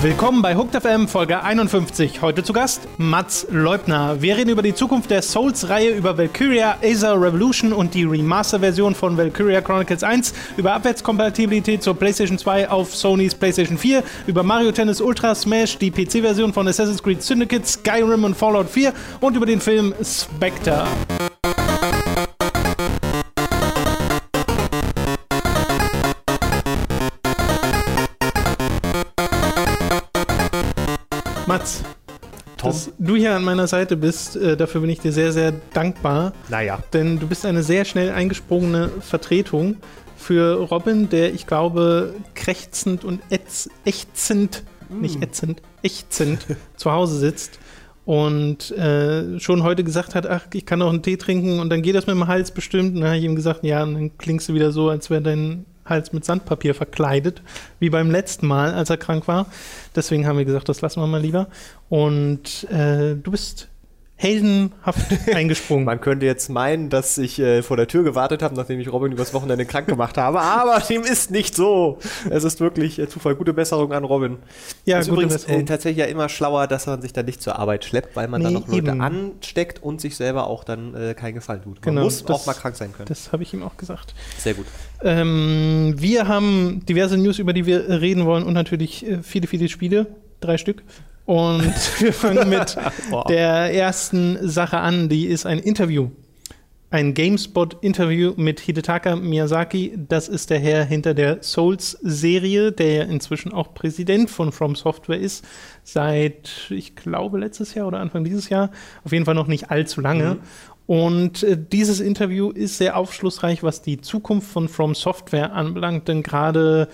Willkommen bei Hooked FM Folge 51. Heute zu Gast Mats Leubner. Wir reden über die Zukunft der Souls-Reihe, über Valkyria Acer Revolution und die Remaster-Version von Valkyria Chronicles 1, über Abwärtskompatibilität zur PlayStation 2 auf Sonys PlayStation 4, über Mario Tennis Ultra Smash, die PC-Version von Assassin's Creed Syndicate, Skyrim und Fallout 4 und über den Film Spectre. Mats, Tom? dass du hier an meiner Seite bist, äh, dafür bin ich dir sehr, sehr dankbar. Naja. Denn du bist eine sehr schnell eingesprungene Vertretung für Robin, der, ich glaube, krächzend und ätz, ächzend, nicht ätzend, ächzend zu Hause sitzt und äh, schon heute gesagt hat, ach, ich kann noch einen Tee trinken und dann geht das mit dem Hals bestimmt. Und dann habe ich ihm gesagt, ja, und dann klingst du wieder so, als wäre dein Hals mit Sandpapier verkleidet, wie beim letzten Mal, als er krank war. Deswegen haben wir gesagt, das lassen wir mal lieber. Und äh, du bist heldenhaft eingesprungen. Man könnte jetzt meinen, dass ich äh, vor der Tür gewartet habe, nachdem ich Robin übers Wochenende krank gemacht habe, aber dem ist nicht so. Es ist wirklich äh, Zufall. Gute Besserung an Robin. ja, ist gute übrigens äh, Besserung. tatsächlich ja immer schlauer, dass man sich da nicht zur Arbeit schleppt, weil man Nee, dann noch Leute eben. ansteckt und sich selber auch dann äh, keinen Gefallen tut. Man Genau, muss das- auch mal krank sein können. Das habe ich ihm auch gesagt. Sehr gut. Ähm, wir haben diverse News, über die wir reden wollen und natürlich äh, viele, viele Spiele. Drei Stück. Und wir fangen mit der ersten Sache an. Die ist ein Interview. Ein GameSpot-Interview mit Hidetaka Miyazaki. Das ist der Herr hinter der Souls-Serie, der ja inzwischen auch Präsident von From Software ist. Seit, ich glaube, letztes Jahr oder Anfang dieses Jahr. Auf jeden Fall noch nicht allzu lange. Und äh, dieses Interview ist sehr aufschlussreich, was die Zukunft von From Software anbelangt, denn gerade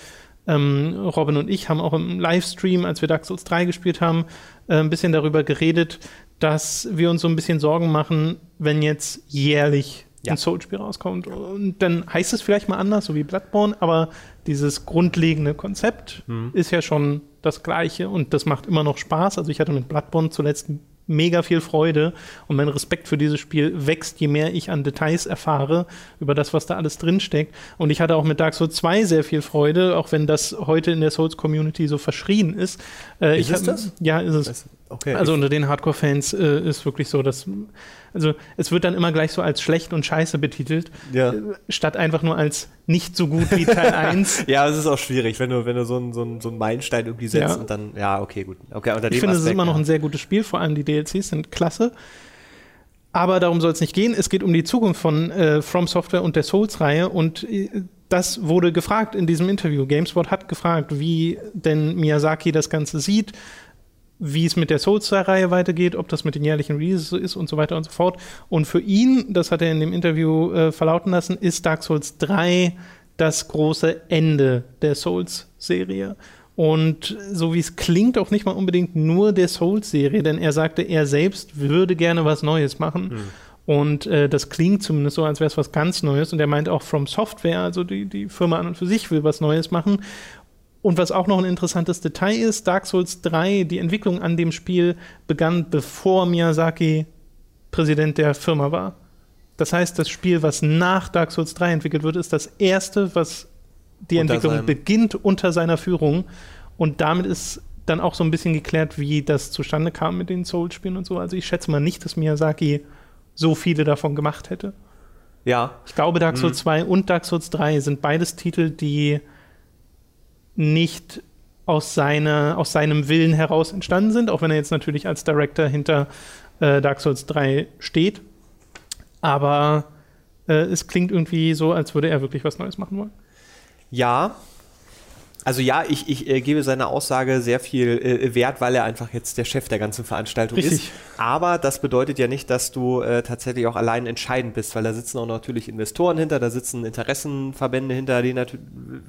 ähm, Robin und ich haben auch im Livestream, als wir Dark Souls 3 gespielt haben, äh, ein bisschen darüber geredet, dass wir uns so ein bisschen Sorgen machen, wenn jetzt jährlich Ja. ein Souls-Spiel rauskommt. Und dann heißt es vielleicht mal anders, so wie Bloodborne, aber dieses grundlegende Konzept ist ja schon das gleiche und das macht immer noch Spaß. Also ich hatte mit Bloodborne zuletzt mega viel Freude und mein Respekt für dieses Spiel wächst, je mehr ich an Details erfahre über das, was da alles drinsteckt. Und ich hatte auch mit Dark Souls 2 sehr viel Freude, auch wenn das heute in der Souls-Community so verschrien ist. Äh, Ist es hab- das? Ja, ist es. Okay. Also unter den Hardcore-Fans äh, ist wirklich so, dass also es wird dann immer gleich so als schlecht und scheiße betitelt, ja. äh, statt einfach nur als nicht so gut wie Teil 1. Ja, es ist auch schwierig, wenn du, wenn du so einen so einen- so einen Meilenstein irgendwie setzt Ja. und dann, ja, okay, gut. Okay, unter Ich finde, es ist immer noch ein sehr gutes Spiel, vor allem die DLCs sind klasse. Aber darum soll es nicht gehen. Es geht um die Zukunft von äh, From Software und der Souls-Reihe und äh, das wurde gefragt in diesem Interview. GameSpot hat gefragt, wie denn Miyazaki das Ganze sieht, wie es mit der Souls-Reihe weitergeht, ob das mit den jährlichen Releases so ist und so weiter und so fort. Und für ihn, das hat er in dem Interview äh, verlauten lassen, ist Dark Souls 3 das große Ende der Souls-Serie. Und so wie es klingt, auch nicht mal unbedingt nur der Souls-Serie, denn er sagte, er selbst würde gerne was Neues machen. Und äh, das klingt zumindest so, als wäre es was ganz Neues. Und er meint auch From Software, also die, die Firma an und für sich will was Neues machen. Und was auch noch ein interessantes Detail ist, Dark Souls 3, die Entwicklung an dem Spiel begann, bevor Miyazaki Präsident der Firma war. Das heißt, das Spiel, was nach Dark Souls 3 entwickelt wird, ist das erste, was die Unter Entwicklung seinem- beginnt unter seiner Führung. Und damit ist dann auch so ein bisschen geklärt, wie das zustande kam mit den Souls-Spielen und so. Also ich schätze mal nicht, dass Miyazaki so viele davon gemacht hätte. Ja, Ich glaube, Dark Mhm. Souls 2 und Dark Souls 3 sind beides Titel, die nicht aus, seiner, aus seinem Willen heraus entstanden sind, auch wenn er jetzt natürlich als Director hinter äh, Dark Souls 3 steht. Aber äh, es klingt irgendwie so, als würde er wirklich was Neues machen wollen. Ja. Also ja, ich, ich äh, gebe seiner Aussage sehr viel äh, Wert, weil er einfach jetzt der Chef der ganzen Veranstaltung Richtig. ist. Aber das bedeutet ja nicht, dass du äh, tatsächlich auch allein entscheidend bist, weil da sitzen auch natürlich Investoren hinter, da sitzen Interessenverbände hinter, die natu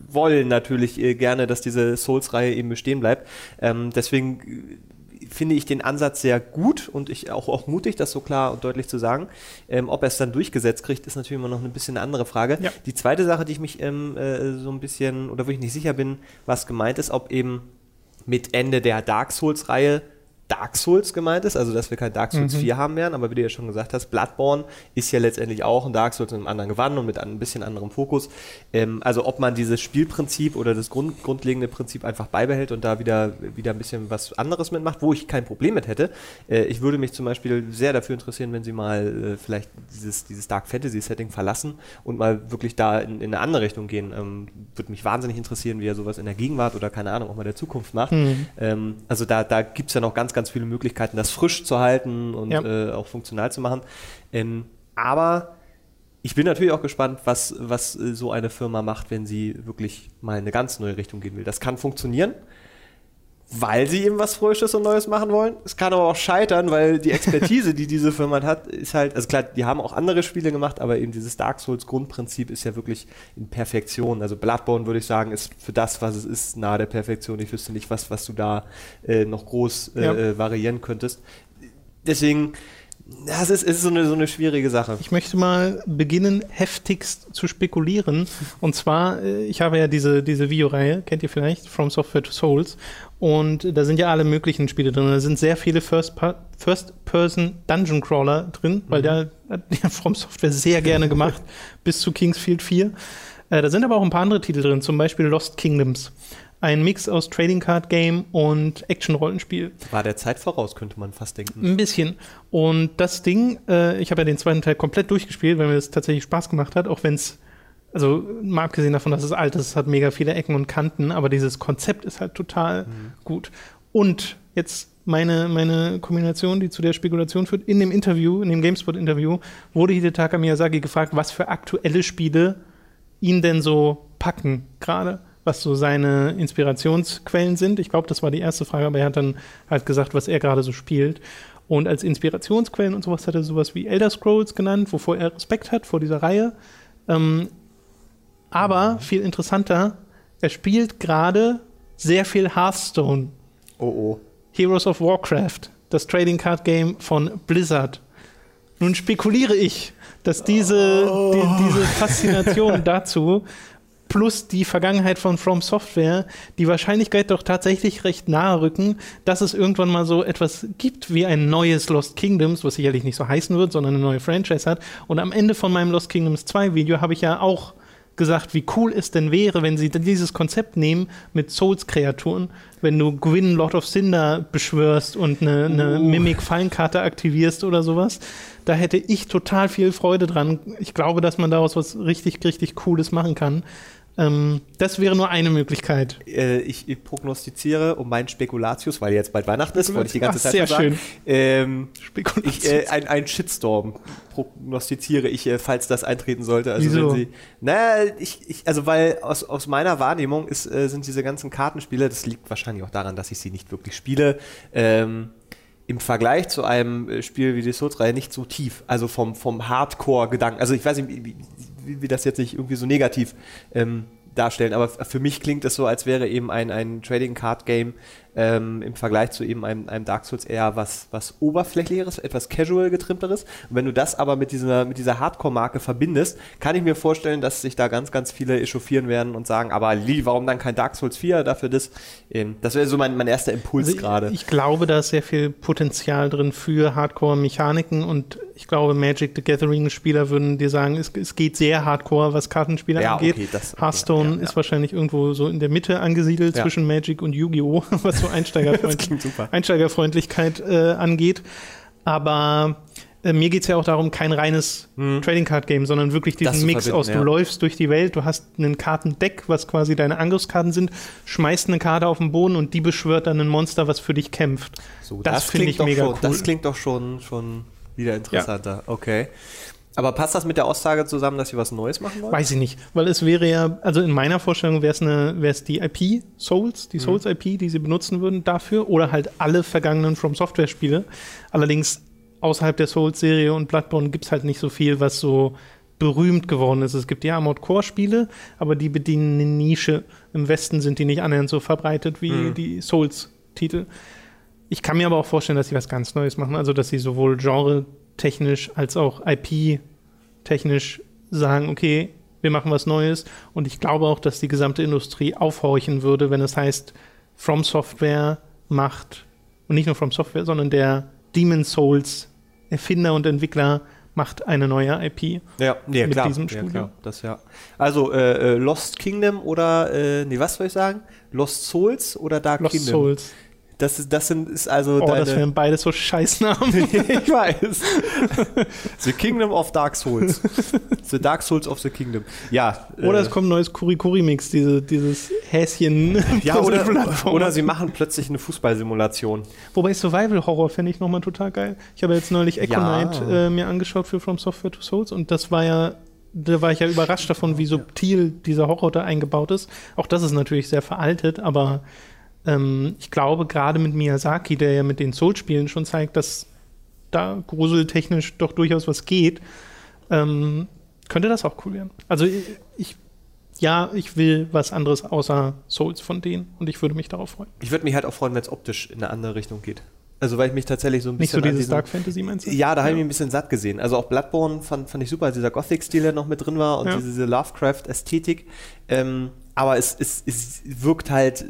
wollen natürlich äh, gerne, dass diese Souls-Reihe eben bestehen bleibt. Ähm, deswegen äh, finde ich den Ansatz sehr gut und ich auch, auch mutig, das so klar und deutlich zu sagen. Ähm, ob er es dann durchgesetzt kriegt, ist natürlich immer noch ein bisschen eine andere Frage. Ja. Die zweite Sache, die ich mich ähm, äh, so ein bisschen, oder wo ich nicht sicher bin, was gemeint ist, ob eben mit Ende der Dark Souls-Reihe Dark Souls gemeint ist, also dass wir kein Dark Souls mhm. 4 haben werden, aber wie du ja schon gesagt hast, Bloodborne ist ja letztendlich auch ein Dark Souls in einem anderen Gewand und mit einem bisschen anderem Fokus. Ähm, also ob man dieses Spielprinzip oder das Grund, grundlegende Prinzip einfach beibehält und da wieder, wieder ein bisschen was anderes mitmacht, wo ich kein Problem mit hätte. Äh, ich würde mich zum Beispiel sehr dafür interessieren, wenn sie mal äh, vielleicht dieses, dieses Dark Fantasy Setting verlassen und mal wirklich da in, in eine andere Richtung gehen. Ähm, würde mich wahnsinnig interessieren, wie er sowas in der Gegenwart oder keine Ahnung, auch mal der Zukunft macht. Mhm. Ähm, also da, da gibt es ja noch ganz, ganz viele Möglichkeiten, das frisch zu halten und ja. äh, auch funktional zu machen. Ähm, aber ich bin natürlich auch gespannt, was, was äh, so eine Firma macht, wenn sie wirklich mal in eine ganz neue Richtung gehen will. Das kann funktionieren weil sie eben was Frisches und Neues machen wollen. Es kann aber auch scheitern, weil die Expertise, die diese Firma hat, ist halt, also klar, die haben auch andere Spiele gemacht, aber eben dieses Dark Souls Grundprinzip ist ja wirklich in Perfektion. Also Bloodborne würde ich sagen, ist für das, was es ist, nahe der Perfektion. Ich wüsste nicht, was, was du da äh, noch groß äh, ja. äh, variieren könntest. Deswegen, das ist, ist so, eine, so eine schwierige Sache. Ich möchte mal beginnen, heftigst zu spekulieren. Und zwar, äh, ich habe ja diese, diese Videoreihe, kennt ihr vielleicht, From Software to Souls. Und da sind ja alle möglichen Spiele drin. Da sind sehr viele First-Person Dungeon Crawler drin, weil mhm. da hat ja From Software sehr gerne gemacht, bis zu Kingsfield 4. Äh, da sind aber auch ein paar andere Titel drin, zum Beispiel Lost Kingdoms ein Mix aus Trading Card Game und Action-Rollenspiel. War der Zeit voraus, könnte man fast denken. Ein bisschen. Und das Ding, äh, ich habe ja den zweiten Teil komplett durchgespielt, weil mir das tatsächlich Spaß gemacht hat, auch wenn es, also mal abgesehen davon, dass es alt ist, es hat mega viele Ecken und Kanten, aber dieses Konzept ist halt total mhm. gut. Und jetzt meine, meine Kombination, die zu der Spekulation führt, in dem Interview, in dem GameSpot-Interview, wurde Hidetaka Miyazaki gefragt, was für aktuelle Spiele ihn denn so packen gerade was so seine Inspirationsquellen sind. Ich glaube, das war die erste Frage, aber er hat dann halt gesagt, was er gerade so spielt. Und als Inspirationsquellen und sowas hat er sowas wie Elder Scrolls genannt, wovor er Respekt hat vor dieser Reihe. Ähm, aber viel interessanter, er spielt gerade sehr viel Hearthstone. Oh oh. Heroes of Warcraft, das Trading Card Game von Blizzard. Nun spekuliere ich, dass diese, oh. die, diese Faszination dazu plus die Vergangenheit von From Software die Wahrscheinlichkeit doch tatsächlich recht nahe rücken, dass es irgendwann mal so etwas gibt wie ein neues Lost Kingdoms, was sicherlich nicht so heißen wird, sondern eine neue Franchise hat. Und am Ende von meinem Lost Kingdoms 2 Video habe ich ja auch gesagt, wie cool es denn wäre, wenn sie dieses Konzept nehmen mit Souls-Kreaturen, wenn du Gwyn Lord of Cinder beschwörst und eine, eine uh. Mimic-Fallenkarte aktivierst oder sowas. Da hätte ich total viel Freude dran. Ich glaube, dass man daraus was richtig, richtig Cooles machen kann. Ähm, das wäre nur eine Möglichkeit. Äh, ich, prognostiziere um meinen Spekulatius, weil jetzt bald Weihnachten ist, wollte ich die ganze Ach, Zeit sehr sagen. Schön. Ähm, Spekulatius. Ich, äh, ein, ein Shitstorm prognostiziere ich, äh, falls das eintreten sollte. Also Wieso? wenn sie, naja, ich, ich, also weil aus, aus meiner Wahrnehmung ist, äh, sind diese ganzen Kartenspiele, das liegt wahrscheinlich auch daran, dass ich sie nicht wirklich spiele, ähm, im Vergleich zu einem äh, Spiel wie die Souls-Reihe nicht so tief. Also vom, vom Hardcore-Gedanken. Also ich weiß nicht, wie, wie das jetzt nicht irgendwie so negativ ähm, darstellen, aber für mich klingt es so, als wäre eben ein, ein Trading Card Game ähm, im Vergleich zu eben einem, einem Dark Souls eher was, was oberflächlicheres, etwas casual getrimmteres. Und wenn du das aber mit dieser, mit dieser Hardcore-Marke verbindest, kann ich mir vorstellen, dass sich da ganz, ganz viele echauffieren werden und sagen, aber Lee, warum dann kein Dark Souls 4 dafür das? Ähm, das wäre so mein, mein erster Impuls also gerade. Ich, ich glaube, da ist sehr viel Potenzial drin für Hardcore-Mechaniken und ich glaube, Magic the Gathering-Spieler würden dir sagen, es, es geht sehr hardcore, was Kartenspieler ja, angeht. Okay, das, okay, Hearthstone ja, ja. ist wahrscheinlich irgendwo so in der Mitte angesiedelt zwischen Magic und Yu-Gi-Oh!, was so Einsteigerfreund Einsteigerfreundlichkeit äh, angeht. Aber äh, mir geht es ja auch darum, kein reines hm. Trading Card Game, sondern wirklich diesen Mix aus, du ja. läufst durch die Welt, du hast ein Kartendeck, was quasi deine Angriffskarten sind, schmeißt eine Karte auf den Boden und die beschwört dann ein Monster, was für dich kämpft. So, das, das finde ich mega schon, cool. Das klingt doch schon, schon wieder interessanter. Ja. Okay. Aber passt das mit der Aussage zusammen, dass sie was Neues machen wollen? Weiß ich nicht, weil es wäre ja, also in meiner Vorstellung wäre es eine, wäre es die IP Souls, die mhm. Souls IP, die sie benutzen würden dafür oder halt alle vergangenen From Software Spiele. Allerdings außerhalb der Souls Serie und Bloodborne gibt es halt nicht so viel, was so berühmt geworden ist. Es gibt die Armored Core Spiele, aber die bedienen eine Nische. Im Westen sind die nicht annähernd so verbreitet wie mhm. die Souls Titel. Ich kann mir aber auch vorstellen, dass sie was ganz Neues machen, also dass sie sowohl Genre technisch als auch IP-technisch sagen, okay, wir machen was Neues. Und ich glaube auch, dass die gesamte Industrie aufhorchen würde, wenn es heißt, From Software macht und nicht nur From Software, sondern der Demon Souls Erfinder und Entwickler macht eine neue IP. Ja, ja Mit klar. diesem ja, Studio. klar. Das ja. Also äh, äh, Lost Kingdom oder äh, nee, was soll ich sagen? Lost Souls oder Dark Lost Kingdom? Souls. Das ist das sind ist also Oh, das deine wären beide so Scheißnamen. ich weiß. the Kingdom of Dark Souls. The Dark Souls of the Kingdom. Ja. Oder äh, es kommt ein neues Kurikuri-Mix, diese, dieses Häschen. ja, oder, oder sie machen plötzlich eine Fußballsimulation. Wobei Survival-Horror finde ich nochmal total geil. Ich habe jetzt neulich Echo Ja. Knight äh, mir angeschaut für From Software to Souls und das war ja, da war ich ja überrascht davon, wie subtil dieser Horror da eingebaut ist. Auch das ist natürlich sehr veraltet, aber ähm, ich glaube, gerade mit Miyazaki, der ja mit den Souls-Spielen schon zeigt, dass da gruseltechnisch doch durchaus was geht, ähm, könnte das auch cool werden. Also ich, ich ja, ich will was anderes außer Souls von denen und ich würde mich darauf freuen. Ich würde mich halt auch freuen, wenn es optisch in eine andere Richtung geht. Also weil ich mich tatsächlich so ein Nicht bisschen so an dieses diesen- Dark Fantasy, meinst du? Ja, da habe ich mich ein bisschen satt gesehen. Also auch Bloodborne fand, fand ich super, als dieser Gothic-Stil, der noch mit drin war und Ja. diese Lovecraft-Ästhetik. Ähm, aber es, es, es wirkt halt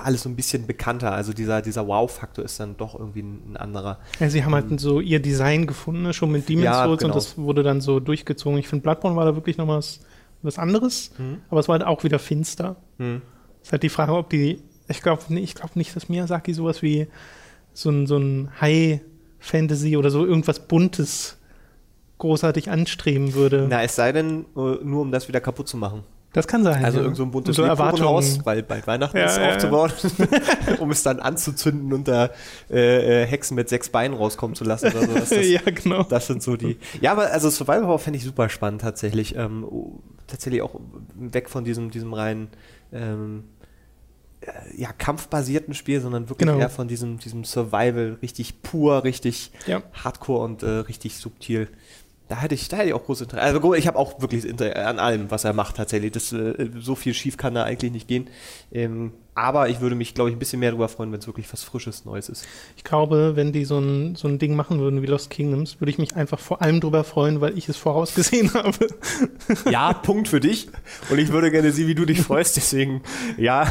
alles so ein bisschen bekannter. Also dieser, dieser Wow-Faktor ist dann doch irgendwie ein, anderer. Ja, sie haben halt so ihr Design gefunden, ne, schon mit Demon's Ja, Souls genau. und das wurde dann so durchgezogen. Ich finde, Bloodborne war da wirklich noch was, was anderes, aber es war halt auch wieder finster. Hm. Ist halt die Frage, ob die, ich glaube nee, ich glaub nicht, dass Miyazaki sowas wie so ein, so ein High-Fantasy oder so irgendwas Buntes großartig anstreben würde. Na, es sei denn, äh, nur um das wieder kaputt zu machen. Das kann sein. Also ja. irgend so ein buntes so Erwartungen. weil bald Weihnachten Ja, ist, ja, aufzubauen, um es dann anzuzünden und da äh, äh, Hexen mit sechs Beinen rauskommen zu lassen oder so. Das, ja, genau. Das sind so die. Ja, aber also Survival Horror fände ich super spannend tatsächlich. Ähm, oh, tatsächlich auch weg von diesem, diesem reinen ähm, äh, ja, kampfbasierten Spiel, sondern wirklich Genau. eher von diesem, diesem Survival richtig pur, richtig hardcore und äh, richtig subtil. Da hätte ich, da hätte ich auch großes Interesse. Also gut, ich habe auch wirklich Interesse an allem, was er macht tatsächlich. Das, äh, so viel schief kann da eigentlich nicht gehen. Ähm, aber ich würde mich, glaube ich, ein bisschen mehr darüber freuen, wenn es wirklich was Frisches, Neues ist. Ich glaube, wenn die so ein, so ein Ding machen würden wie Lost Kingdoms, würde ich mich einfach vor allem drüber freuen, weil ich es vorausgesehen habe. Ja, Punkt für dich. Und ich würde gerne sehen, wie du dich freust. Deswegen, ja,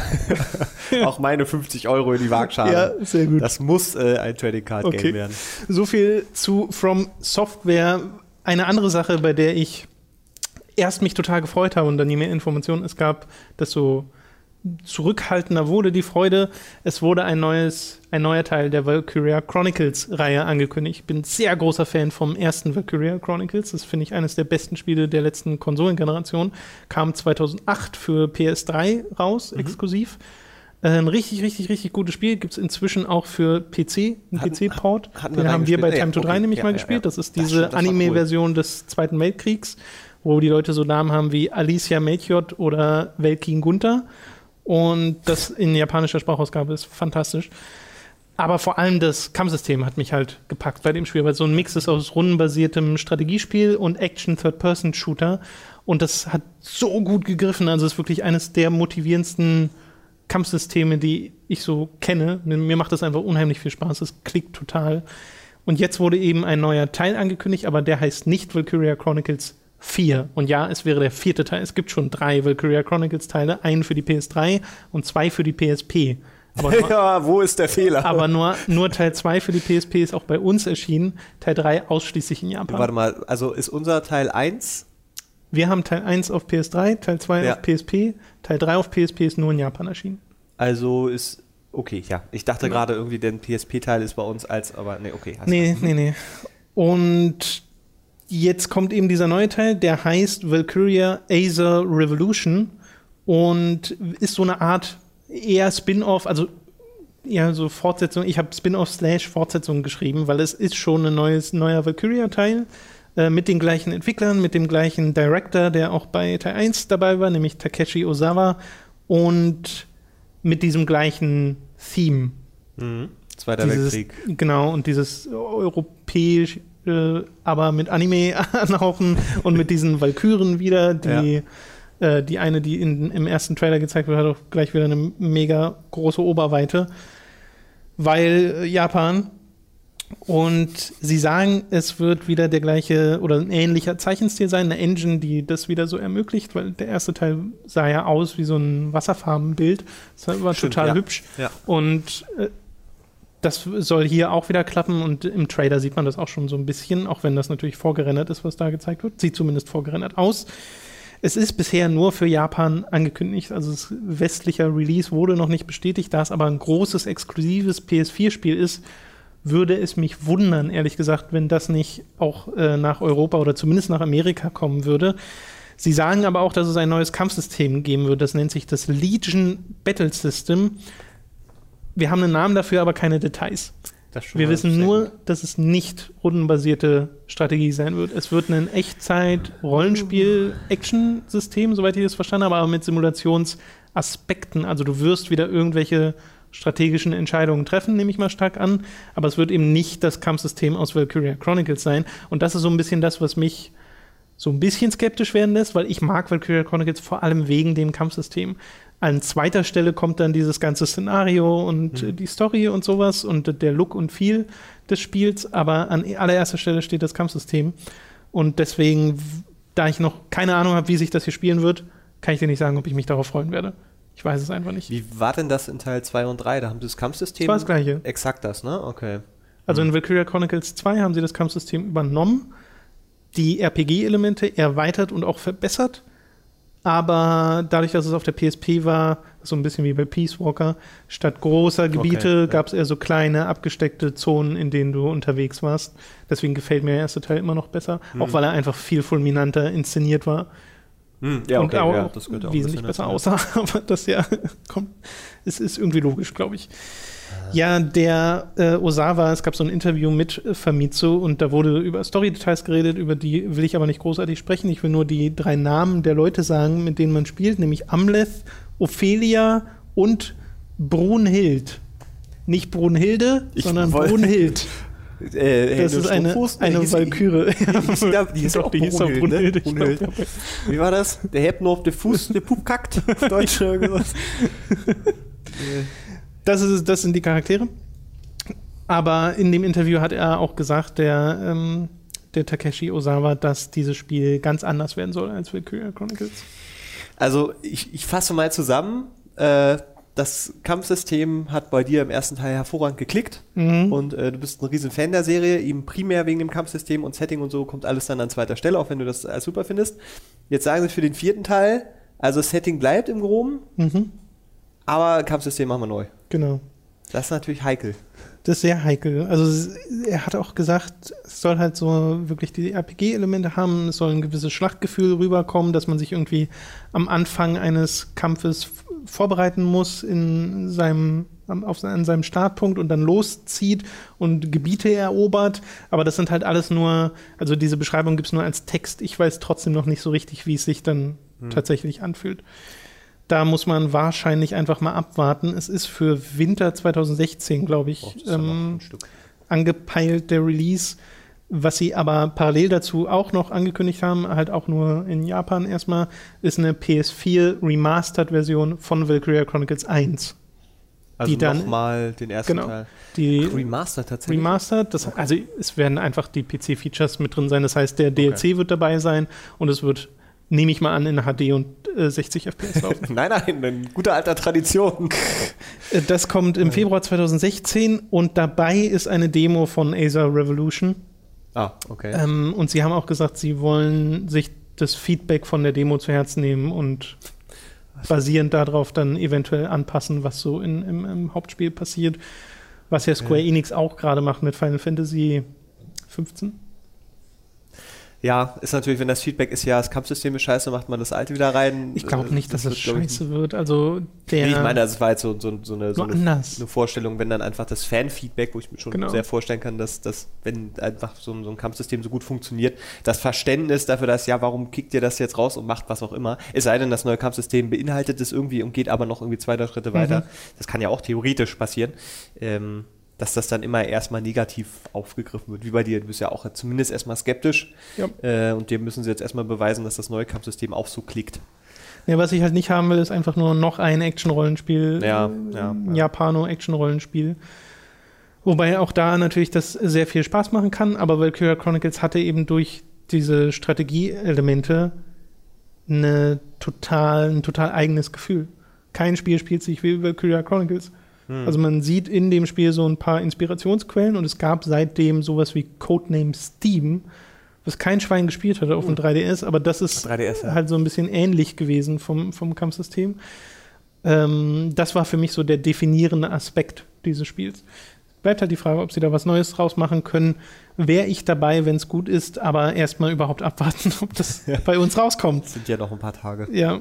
auch meine 50 Euro in die Waagschale. sehr gut. Das muss äh, ein Trading Card Game Okay. werden. So viel zu From Software. Eine andere Sache, bei der ich erst mich total gefreut habe und dann je mehr Informationen es gab, desto zurückhaltender wurde die Freude. Es wurde ein neues, ein neuer Teil der Valkyria Chronicles Reihe angekündigt. Ich bin sehr großer Fan vom ersten Valkyria Chronicles. Das finde ich eines der besten Spiele der letzten Konsolengeneration. Kam 2008 für PS3 raus, exklusiv. Äh, Ein richtig, richtig, richtig gutes Spiel. Gibt es inzwischen auch für PC, einen PC-Port. Den haben wir bei? Time to Ja, 3 okay. nämlich Ja, mal ja, gespielt. Das ist diese das war cool. Anime-Version des Zweiten Weltkriegs, wo die Leute so Namen haben wie Alicia Melchiot oder Welkin Gunther. Und das in japanischer Sprachausgabe ist fantastisch. Aber vor allem das Kampfsystem hat mich halt gepackt bei dem Spiel, weil so ein Mix ist aus rundenbasiertem Strategiespiel und Action-Third-Person-Shooter. Und das hat so gut gegriffen. Also es ist wirklich eines der motivierendsten Kampfsysteme, die ich so kenne. Mir macht das einfach unheimlich viel Spaß. Es klickt total. Und jetzt wurde eben ein neuer Teil angekündigt, aber der heißt nicht Valkyria Chronicles 4. Und ja, es wäre der vierte Teil. Es gibt schon drei Valkyria Chronicles Teile, einen für die PS3 und zwei für die PSP. Aber nur, ja, wo ist der Fehler? aber nur, nur Teil 2 für die PSP ist auch bei uns erschienen, Teil 3 ausschließlich in Japan. Warte mal, also ist unser Teil 1 Wir haben Teil 1 auf PS3, Teil 2 Ja. auf PSP, Teil 3 auf PSP ist nur in Japan erschienen. Also ist okay, ja. Ich dachte Genau. gerade irgendwie, der PSP-Teil ist bei uns als, aber nee, okay. Nee, nee, nee. Und jetzt kommt eben dieser neue Teil, der heißt Valkyria Aether Revolution und ist so eine Art eher Spin-off, also eher so Fortsetzung. Ich habe Spin-off slash Fortsetzung geschrieben, weil es ist schon ein neues, neuer Valkyria-Teil äh, mit den gleichen Entwicklern, mit dem gleichen Director, der auch bei Teil 1 dabei war, nämlich Takeshi Ozawa und mit diesem gleichen Theme. Mhm. Zweiter Dieses, Weltkrieg. Genau, und dieses europäisch, äh, aber mit Anime anhauchen und mit diesen Valkyren wieder, die, äh, die eine, die in, im ersten Trailer gezeigt wird, hat auch gleich wieder eine mega große Oberweite. Weil äh, Japan und sie sagen, es wird wieder der gleiche oder ein ähnlicher Zeichenstil sein, eine Engine, die das wieder so ermöglicht, weil der erste Teil sah ja aus wie so ein Wasserfarbenbild. Das war Stimmt, total ja. hübsch. Ja. Und äh, das soll hier auch wieder klappen und im Trailer sieht man das auch schon so ein bisschen, auch wenn das natürlich vorgerendert ist, was da gezeigt wird. Sieht zumindest vorgerendert aus. Es ist bisher nur für Japan angekündigt, also das westliche Release wurde noch nicht bestätigt, da es aber ein großes, exklusives PS4-Spiel ist, würde es mich wundern, ehrlich gesagt, wenn das nicht auch äh, nach Europa oder zumindest nach Amerika kommen würde. Sie sagen aber auch, dass es ein neues Kampfsystem geben wird, das nennt sich das Legion Battle System wir haben einen Namen dafür, aber keine Details. Wir wissen nur, dass es nicht rundenbasierte Strategie sein wird. Es wird ein Echtzeit-Rollenspiel-Action-System, soweit ich das verstanden habe, aber mit Simulationsaspekten. Also du wirst wieder irgendwelche strategischen Entscheidungen treffen, nehme ich mal stark an. Aber es wird eben nicht das Kampfsystem aus Valkyria Chronicles sein. Und das ist so ein bisschen das, was mich so ein bisschen skeptisch werden lässt, weil ich mag Valkyria Chronicles vor allem wegen dem Kampfsystem. An zweiter Stelle kommt dann dieses ganze Szenario und mhm. die Story und sowas und der Look und Feel des Spiels, aber an allererster Stelle steht das Kampfsystem. Und deswegen, da ich noch keine Ahnung habe, wie sich das hier spielen wird, kann ich dir nicht sagen, ob ich mich darauf freuen werde. Ich weiß es einfach nicht. Wie war denn das in Teil 2 und 3? Da haben sie das Kampfsystem. Das war das gleiche. Exakt das, ne? Okay. Also in mhm. Valkyria Chronicles 2 haben sie das Kampfsystem übernommen, die RPG-Elemente erweitert und auch verbessert aber dadurch, dass es auf der PSP war, so ein bisschen wie bei Peace Walker, statt großer Gebiete okay, gab es eher so kleine, abgesteckte Zonen, in denen du unterwegs warst. Deswegen gefällt mir der erste Teil immer noch besser, hm. auch weil er einfach viel fulminanter inszeniert war. Hm, ja, okay, und auch, ja, das auch wesentlich besser aussah, aber das ja kommt, es ist irgendwie logisch, glaube ich. Ja, der äh, Osawa, es gab so ein Interview mit äh, Famitsu und da wurde über Story-Details geredet, über die will ich aber nicht großartig sprechen. Ich will nur die drei Namen der Leute sagen, mit denen man spielt, nämlich Amleth, Ophelia und Brunhild. Nicht Brunhilde, ich sondern Brunhild. Äh, das ist eine, eine Valkyrie. Ja, die ist auch die hieß auch Brunhilde. Ne? Brunhild. Wie war das? Der hebt nur auf den Fuß, der Pup kackt. Auf Deutsch oder sowas. Das, ist, das sind die Charaktere. Aber in dem Interview hat er auch gesagt, der, ähm, der Takeshi Osawa, dass dieses Spiel ganz anders werden soll als Valkyria Chronicles. Also ich, ich fasse mal zusammen. Äh, das Kampfsystem hat bei dir im ersten Teil hervorragend geklickt mhm. und äh, du bist ein riesen Fan der Serie, eben primär wegen dem Kampfsystem und Setting und so kommt alles dann an zweiter Stelle, auch wenn du das als super findest. Jetzt sagen sie für den vierten Teil, also Setting bleibt im Groben, mhm. aber Kampfsystem machen wir neu. Genau. Das ist natürlich heikel. Das ist sehr heikel. Also er hat auch gesagt, es soll halt so wirklich die RPG-Elemente haben, es soll ein gewisses Schlachtgefühl rüberkommen, dass man sich irgendwie am Anfang eines Kampfes vorbereiten muss in seinem, auf, an seinem Startpunkt und dann loszieht und Gebiete erobert. Aber das sind halt alles nur, also diese Beschreibung gibt es nur als Text. Ich weiß trotzdem noch nicht so richtig, wie es sich dann hm. tatsächlich anfühlt. Da muss man wahrscheinlich einfach mal abwarten. Es ist für Winter 2016, glaube ich, oh, ähm, angepeilt, der Release. Was sie aber parallel dazu auch noch angekündigt haben, halt auch nur in Japan erstmal, ist eine PS4 Remastered-Version von Valkyria Chronicles 1. Also die dann mal den ersten genau, Teil. Die Remastered tatsächlich. Remastered, das, okay. also es werden einfach die PC-Features mit drin sein. Das heißt, der DLC okay. wird dabei sein und es wird nehme ich mal an, in HD und äh, 60 FPS laufen. nein, nein, eine gute alte Tradition. Äh, das kommt im Februar 2016 und dabei ist eine Demo von Acer Revolution. Ah, okay. Ähm, und sie haben auch gesagt, sie wollen sich das Feedback von der Demo zu Herzen nehmen und basierend darauf dann eventuell anpassen, was so in, im, im Hauptspiel passiert. Was ja Square ja. Enix auch gerade macht mit Final Fantasy 15. Ja, ist natürlich, wenn das Feedback ist, ja, das Kampfsystem ist scheiße, macht man das alte wieder rein. Ich glaube nicht, dass das, das wird, scheiße wird. Also der. Nee, ich meine, das war jetzt so, so, so, eine, so eine, eine, Vorstellung, wenn dann einfach das Fan-Feedback, wo ich mir schon genau. sehr vorstellen kann, dass, dass wenn einfach so, so, ein Kampfsystem so gut funktioniert, das Verständnis dafür, dass, ja, warum kickt ihr das jetzt raus und macht was auch immer, es sei denn, das neue Kampfsystem beinhaltet es irgendwie und geht aber noch irgendwie zwei, drei Schritte weiter. Mhm. Das kann ja auch theoretisch passieren. Ähm, dass das dann immer erstmal negativ aufgegriffen wird, wie bei dir. Du bist ja auch zumindest erstmal skeptisch. Ja. Äh, und dem müssen sie jetzt erstmal beweisen, dass das neue Kampfsystem auch so klickt. Ja, was ich halt nicht haben will, ist einfach nur noch ein Action-Rollenspiel. Ja, ja, ja. Japano-Action-Rollenspiel. Wobei auch da natürlich das sehr viel Spaß machen kann, aber Valkyria Chronicles hatte eben durch diese Strategieelemente eine total, ein total eigenes Gefühl. Kein Spiel spielt sich wie Valkyria Chronicles. Hm. Also man sieht in dem Spiel so ein paar Inspirationsquellen und es gab seitdem sowas wie Codename Steam, was kein Schwein gespielt hatte auf dem 3DS, aber das ist 3DS, ja. halt so ein bisschen ähnlich gewesen vom, vom Kampfsystem. Ähm, das war für mich so der definierende Aspekt dieses Spiels. Bleibt halt die Frage, ob sie da was Neues draus machen können. Wäre ich dabei, wenn es gut ist, aber erstmal überhaupt abwarten, ob das ja. bei uns rauskommt. Das sind ja noch ein paar Tage. Ja.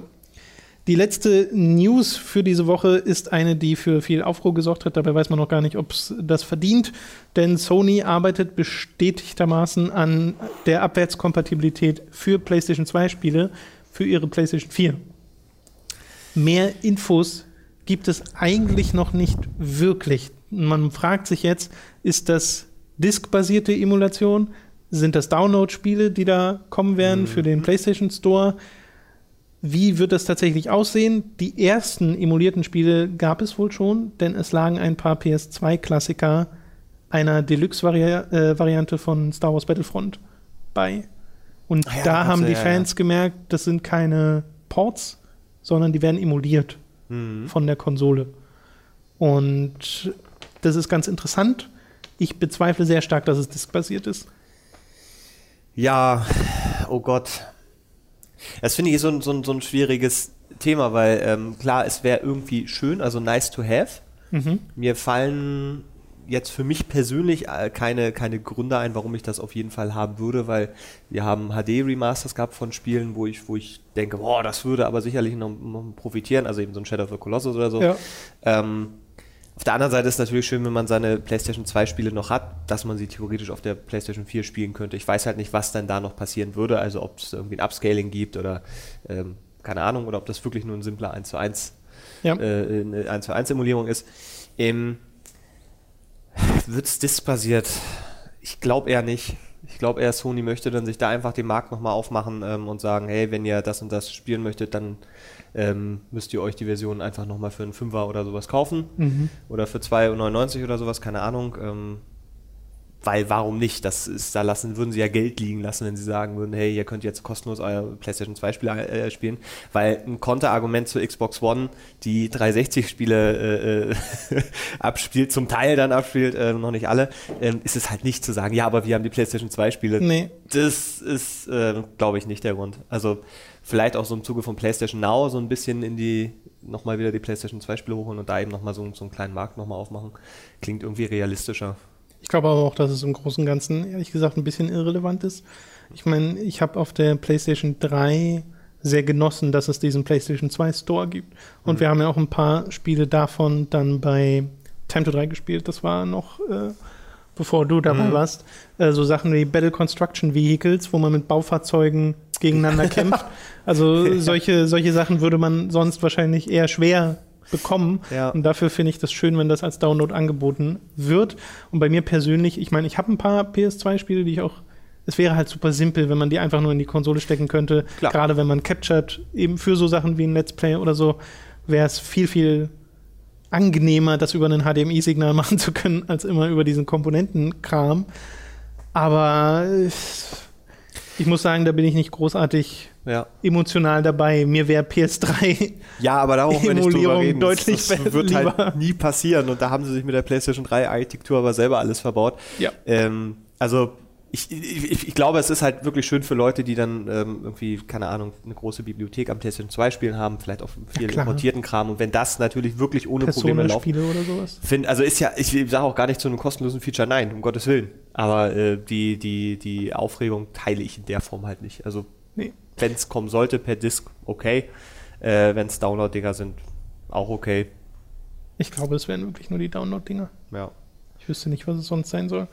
Die letzte News für diese Woche ist eine, die für viel Aufruhr gesorgt hat. Dabei weiß man noch gar nicht, ob es das verdient. Denn Sony arbeitet bestätigtermaßen an der Abwärtskompatibilität für PlayStation 2 Spiele für ihre PlayStation 4. Mehr Infos gibt es eigentlich noch nicht wirklich. Man fragt sich jetzt, ist das diskbasierte Emulation? Sind das Download-Spiele, die da kommen werden mhm. für den PlayStation Store? Wie wird das tatsächlich aussehen? Die ersten emulierten Spiele gab es wohl schon, denn es lagen ein paar PS2-Klassiker einer Deluxe-Variante von Star Wars Battlefront bei. Und ja, da haben die Fans ja. gemerkt, das sind keine Ports, sondern die werden emuliert mhm. von der Konsole. Und das ist ganz interessant. Ich bezweifle sehr stark, dass es diskbasiert ist. Ja, oh Gott. Das finde ich so ein, so, ein, so ein schwieriges Thema, weil ähm, klar, es wäre irgendwie schön, also nice to have. Mhm. Mir fallen jetzt für mich persönlich äh, keine, keine Gründe ein, warum ich das auf jeden Fall haben würde, weil wir haben HD-Remasters gehabt von Spielen, wo ich, wo ich denke, boah, das würde aber sicherlich noch, noch profitieren, also eben so ein Shadow of the Colossus oder so. Ja. Ähm, auf der anderen Seite ist es natürlich schön, wenn man seine PlayStation 2 Spiele noch hat, dass man sie theoretisch auf der PlayStation 4 spielen könnte. Ich weiß halt nicht, was dann da noch passieren würde, also ob es irgendwie ein Upscaling gibt oder ähm, keine Ahnung, oder ob das wirklich nur ein simpler 1 zu 1 ja. äh, eine 1 zu 1 Emulierung ist. Ähm, Wird es disbasiert? Ich glaube eher nicht. Ich glaube eher, Sony möchte dann sich da einfach den Markt nochmal aufmachen ähm, und sagen, hey, wenn ihr das und das spielen möchtet, dann ähm, müsst ihr euch die Version einfach nochmal für einen Fünfer oder sowas kaufen. Mhm. Oder für 2,99 oder sowas, keine Ahnung. Ähm, weil warum nicht? Das ist, da lassen, würden sie ja Geld liegen lassen, wenn sie sagen würden, hey, ihr könnt jetzt kostenlos euer PlayStation 2 Spiele äh, spielen. Weil ein Konterargument zur Xbox One, die 360 Spiele äh, abspielt, zum Teil dann abspielt, äh, noch nicht alle, äh, ist es halt nicht zu sagen, ja, aber wir haben die PlayStation 2 Spiele. Nee. Das ist, äh, glaube ich, nicht der Grund. Also vielleicht auch so im Zuge von PlayStation Now so ein bisschen in die, nochmal wieder die PlayStation 2 Spiele hochholen und da eben nochmal so, so einen kleinen Markt nochmal aufmachen. Klingt irgendwie realistischer. Ich glaube aber auch, dass es im Großen und Ganzen, ehrlich gesagt, ein bisschen irrelevant ist. Ich meine, ich habe auf der PlayStation 3 sehr genossen, dass es diesen PlayStation 2 Store gibt. Und mhm. wir haben ja auch ein paar Spiele davon dann bei Time to 3 gespielt. Das war noch, äh, bevor du dabei mhm. warst, äh, so Sachen wie Battle Construction Vehicles, wo man mit Baufahrzeugen gegeneinander kämpft. Also solche, solche Sachen würde man sonst wahrscheinlich eher schwer bekommen. Ja. Und dafür finde ich das schön, wenn das als Download angeboten wird. Und bei mir persönlich, ich meine, ich habe ein paar PS2-Spiele, die ich auch. Es wäre halt super simpel, wenn man die einfach nur in die Konsole stecken könnte. Gerade wenn man captured, eben für so Sachen wie ein Let's Play oder so, wäre es viel, viel angenehmer, das über ein HDMI-Signal machen zu können, als immer über diesen Komponentenkram. Aber ich muss sagen, da bin ich nicht großartig ja. emotional dabei. Mir wäre PS3 ja, aber darauf wenn ich drüber reden. deutlich das, das wird halt nie passieren und da haben sie sich mit der PlayStation 3 Architektur aber selber alles verbaut. Ja. Ähm, also ich, ich, ich, glaube, es ist halt wirklich schön für Leute, die dann ähm, irgendwie, keine Ahnung, eine große Bibliothek am PlayStation 2 spielen haben, vielleicht auch viel ja, importierten Kram. Und wenn das natürlich wirklich ohne Probleme läuft. oder sowas. Find, also ist ja, ich sage auch gar nicht zu einem kostenlosen Feature nein, um Gottes Willen. Aber äh, die, die, die Aufregung teile ich in der Form halt nicht. Also, nee. wenn es kommen sollte per Disk, okay. Äh, wenn es Download-Dinger sind, auch okay. Ich glaube, es wären wirklich nur die Download-Dinger. Ja. Ich wüsste nicht, was es sonst sein soll.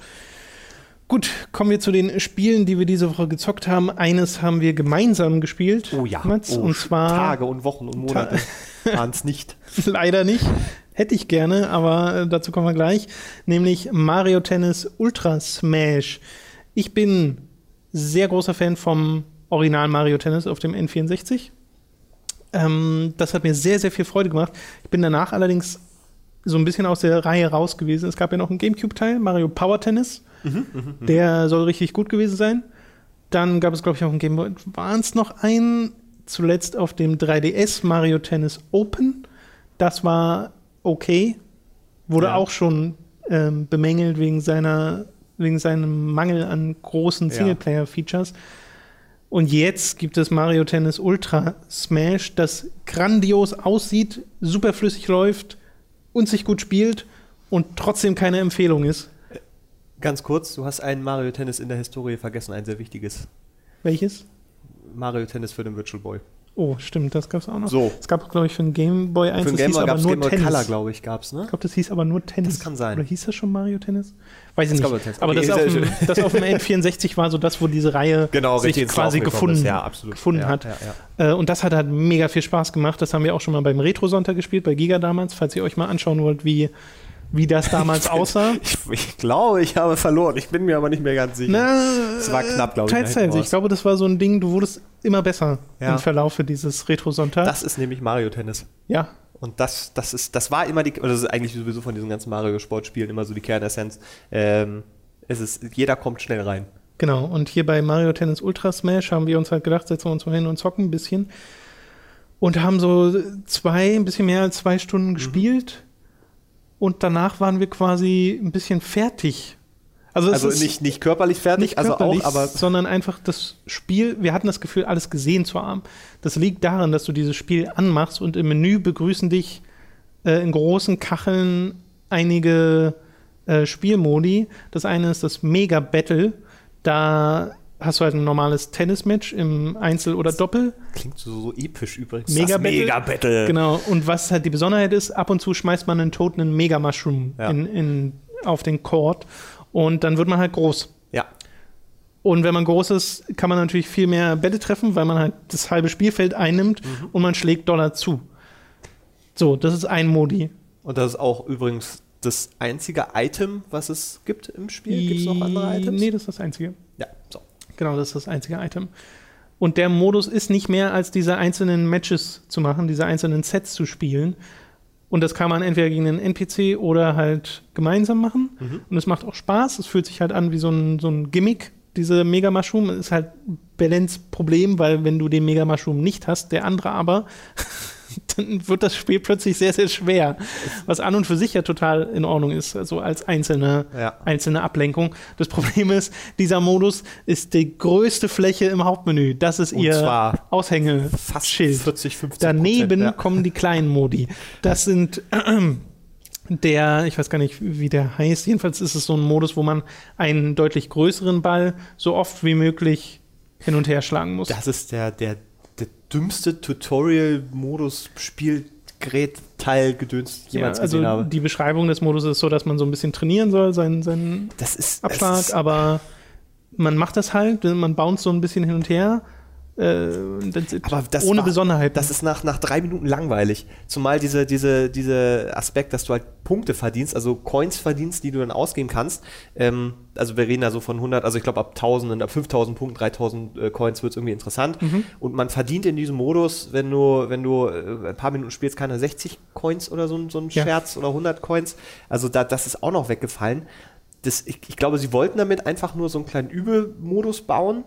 Gut, kommen wir zu den Spielen, die wir diese Woche gezockt haben. Eines haben wir gemeinsam gespielt. Oh ja. Mats, oh, und zwar Tage und Wochen und Monate waren es nicht. Leider nicht. Hätte ich gerne, aber äh, dazu kommen wir gleich. Nämlich Mario Tennis Ultra Smash. Ich bin sehr großer Fan vom Original Mario Tennis auf dem N64. Ähm, das hat mir sehr, sehr viel Freude gemacht. Ich bin danach allerdings so ein bisschen aus der Reihe raus gewesen. Es gab ja noch einen GameCube-Teil, Mario Power Tennis. Mhm, der soll richtig gut gewesen sein. Dann gab es, glaube ich, auf dem Game Boy Advance noch einen. Zuletzt auf dem 3DS Mario Tennis Open. Das war okay. wurde Ja. auch schon ähm, bemängelt wegen seiner wegen seinem Mangel an großen. Singleplayer-Features. Und jetzt gibt es Mario Tennis Ultra Smash, das grandios aussieht, super flüssig läuft und sich gut spielt und trotzdem keine Empfehlung ist. Ganz kurz, du hast ein Mario Tennis in der Historie vergessen, ein sehr wichtiges. Welches? Mario Tennis für den Virtual Boy. Oh, stimmt, das gab es auch noch. So. Es gab, glaube ich, für den Game Boy 1, Für den Game Boy aber gab es nur Game Boy Tennis. Color, glaube ich, gab es, ne? Ich glaube, das hieß aber nur Tennis. Das kann sein. Oder hieß das schon Mario Tennis? Weiß ich Das nicht. testen. Aber Okay, das, auf dem, das auf dem N64 war so das, wo diese Reihe Genau, sich quasi gefunden. Ja, absolut. gefunden Ja, hat. ja, ja. Äh, und das hat halt mega viel Spaß gemacht. Das haben wir auch schon mal beim Retro-Sonntag gespielt, bei Giga damals, falls ihr euch mal anschauen wollt, wie, wie das damals aussah. Ich, ich glaube, ich habe verloren. Ich bin mir aber nicht mehr ganz sicher. Na, Es war knapp, glaube ich, Teils, teils. Ich glaube, das war so ein Ding, du wurdest immer besser Ja. im Verlaufe dieses Retro-Sonntags. Das ist nämlich Mario Tennis. Ja, Und das, das ist, das war immer die, oder das ist eigentlich sowieso von diesen ganzen Mario-Sportspielen immer so die Kernessenz. Ähm, es ist, jeder kommt schnell rein. Genau, und hier bei Mario Tennis Ultra Smash haben wir uns halt gedacht, setzen wir uns mal hin und zocken ein bisschen. Und haben so zwei, ein bisschen mehr als zwei Mhm. Stunden gespielt. Und danach waren wir quasi ein bisschen fertig. Also, Also nicht, nicht körperlich fertig, nicht also körperlich, auch, aber sondern einfach das Spiel, wir hatten das Gefühl, alles gesehen zu haben. Das liegt daran, dass du dieses Spiel anmachst und im Menü begrüßen dich äh, in großen Kacheln einige äh, Spielmodi. Das eine ist das Mega Battle. Da hast du halt ein normales Tennismatch im Einzel oder Doppel. klingt so, so episch übrigens. Mega das Battle. Mega Battle. Genau. Und was halt die Besonderheit ist, ab und zu schmeißt man einen Toten einen Mega Mushroom Ja. in, in, auf den Court und dann wird man halt groß. Ja. Und wenn man groß ist, kann man natürlich viel mehr Bälle treffen, weil man halt das halbe Spielfeld einnimmt Mhm. und man schlägt Dollar zu. So, das ist ein Modi. Und das ist auch übrigens das einzige Item, was es gibt im Spiel. Gibt es noch andere Items? Nee, das ist das einzige. Genau, das ist das einzige Item. Und der Modus ist nicht mehr als diese einzelnen Matches zu machen, diese einzelnen Sets zu spielen. Und das kann man entweder gegen einen NPC oder halt gemeinsam machen. Mhm. Und es macht auch Spaß. Es fühlt sich halt an wie so ein, so ein Gimmick. Diese Mega Mushroom ist halt Balance-Problem, weil wenn du den Mega Mushroom nicht hast, der andere aber, dann wird das Spiel plötzlich sehr, sehr schwer. Was an und für sich ja total in Ordnung ist, also als einzelne, Ja. einzelne Ablenkung. Das Problem ist, dieser Modus ist die größte Fläche im Hauptmenü. Das ist Und ihr zwar Aushängeschild. Fast 40, 50 Daneben ja. kommen die kleinen Modi. Das sind der, ich weiß gar nicht, wie der heißt. Jedenfalls ist es so ein Modus, wo man einen deutlich größeren Ball so oft wie möglich hin und her schlagen muss. Das ist der, der, der dümmste Tutorial-Modus-Spielgerät-Teil gedöns ja, jemals also gesehen habe. die Beschreibung des Modus ist so, dass man so ein bisschen trainieren soll, seinen, seinen Das ist Abschlag, aber man macht das halt, man bounce so ein bisschen hin und her. Äh, das ohne war- Besonderheiten. Das ist nach, nach drei Minuten langweilig. Zumal diese, diese, diese Aspekt, dass du halt Punkte verdienst, also Coins verdienst, die du dann ausgeben kannst. Ähm, also wir reden da so von 100, also ich glaube ab 1000, ab 5000 Punkten, 3000 äh, Coins wird es irgendwie interessant. Mhm. Und man verdient in diesem Modus, wenn du, wenn du äh, ein paar Minuten spielst, keine 60 Coins oder so, ein- so ein Ja. Scherz oder 100 Coins. Also da, das ist auch noch weggefallen. Das, ich, ich glaube, sie wollten damit einfach nur so einen kleinen Übelmodus bauen.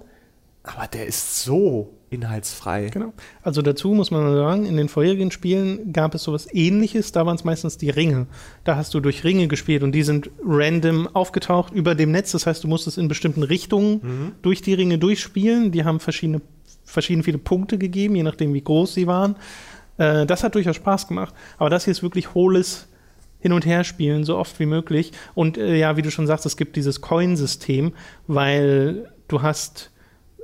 Aber der ist so inhaltsfrei. Genau. Also dazu muss man sagen, in den vorherigen Spielen gab es sowas ähnliches, da waren es meistens die Ringe. Da hast du durch Ringe gespielt und die sind random aufgetaucht über dem Netz. Das heißt, du musstest in bestimmten Richtungen durch die Ringe durchspielen. Die haben verschiedene, verschieden viele Punkte gegeben, je nachdem, wie groß sie waren. Äh, das hat durchaus Spaß gemacht. Aber das hier ist wirklich hohles hin und her spielen, so oft wie möglich. Und äh, ja, wie du schon sagst, es gibt dieses Coin-System, weil du hast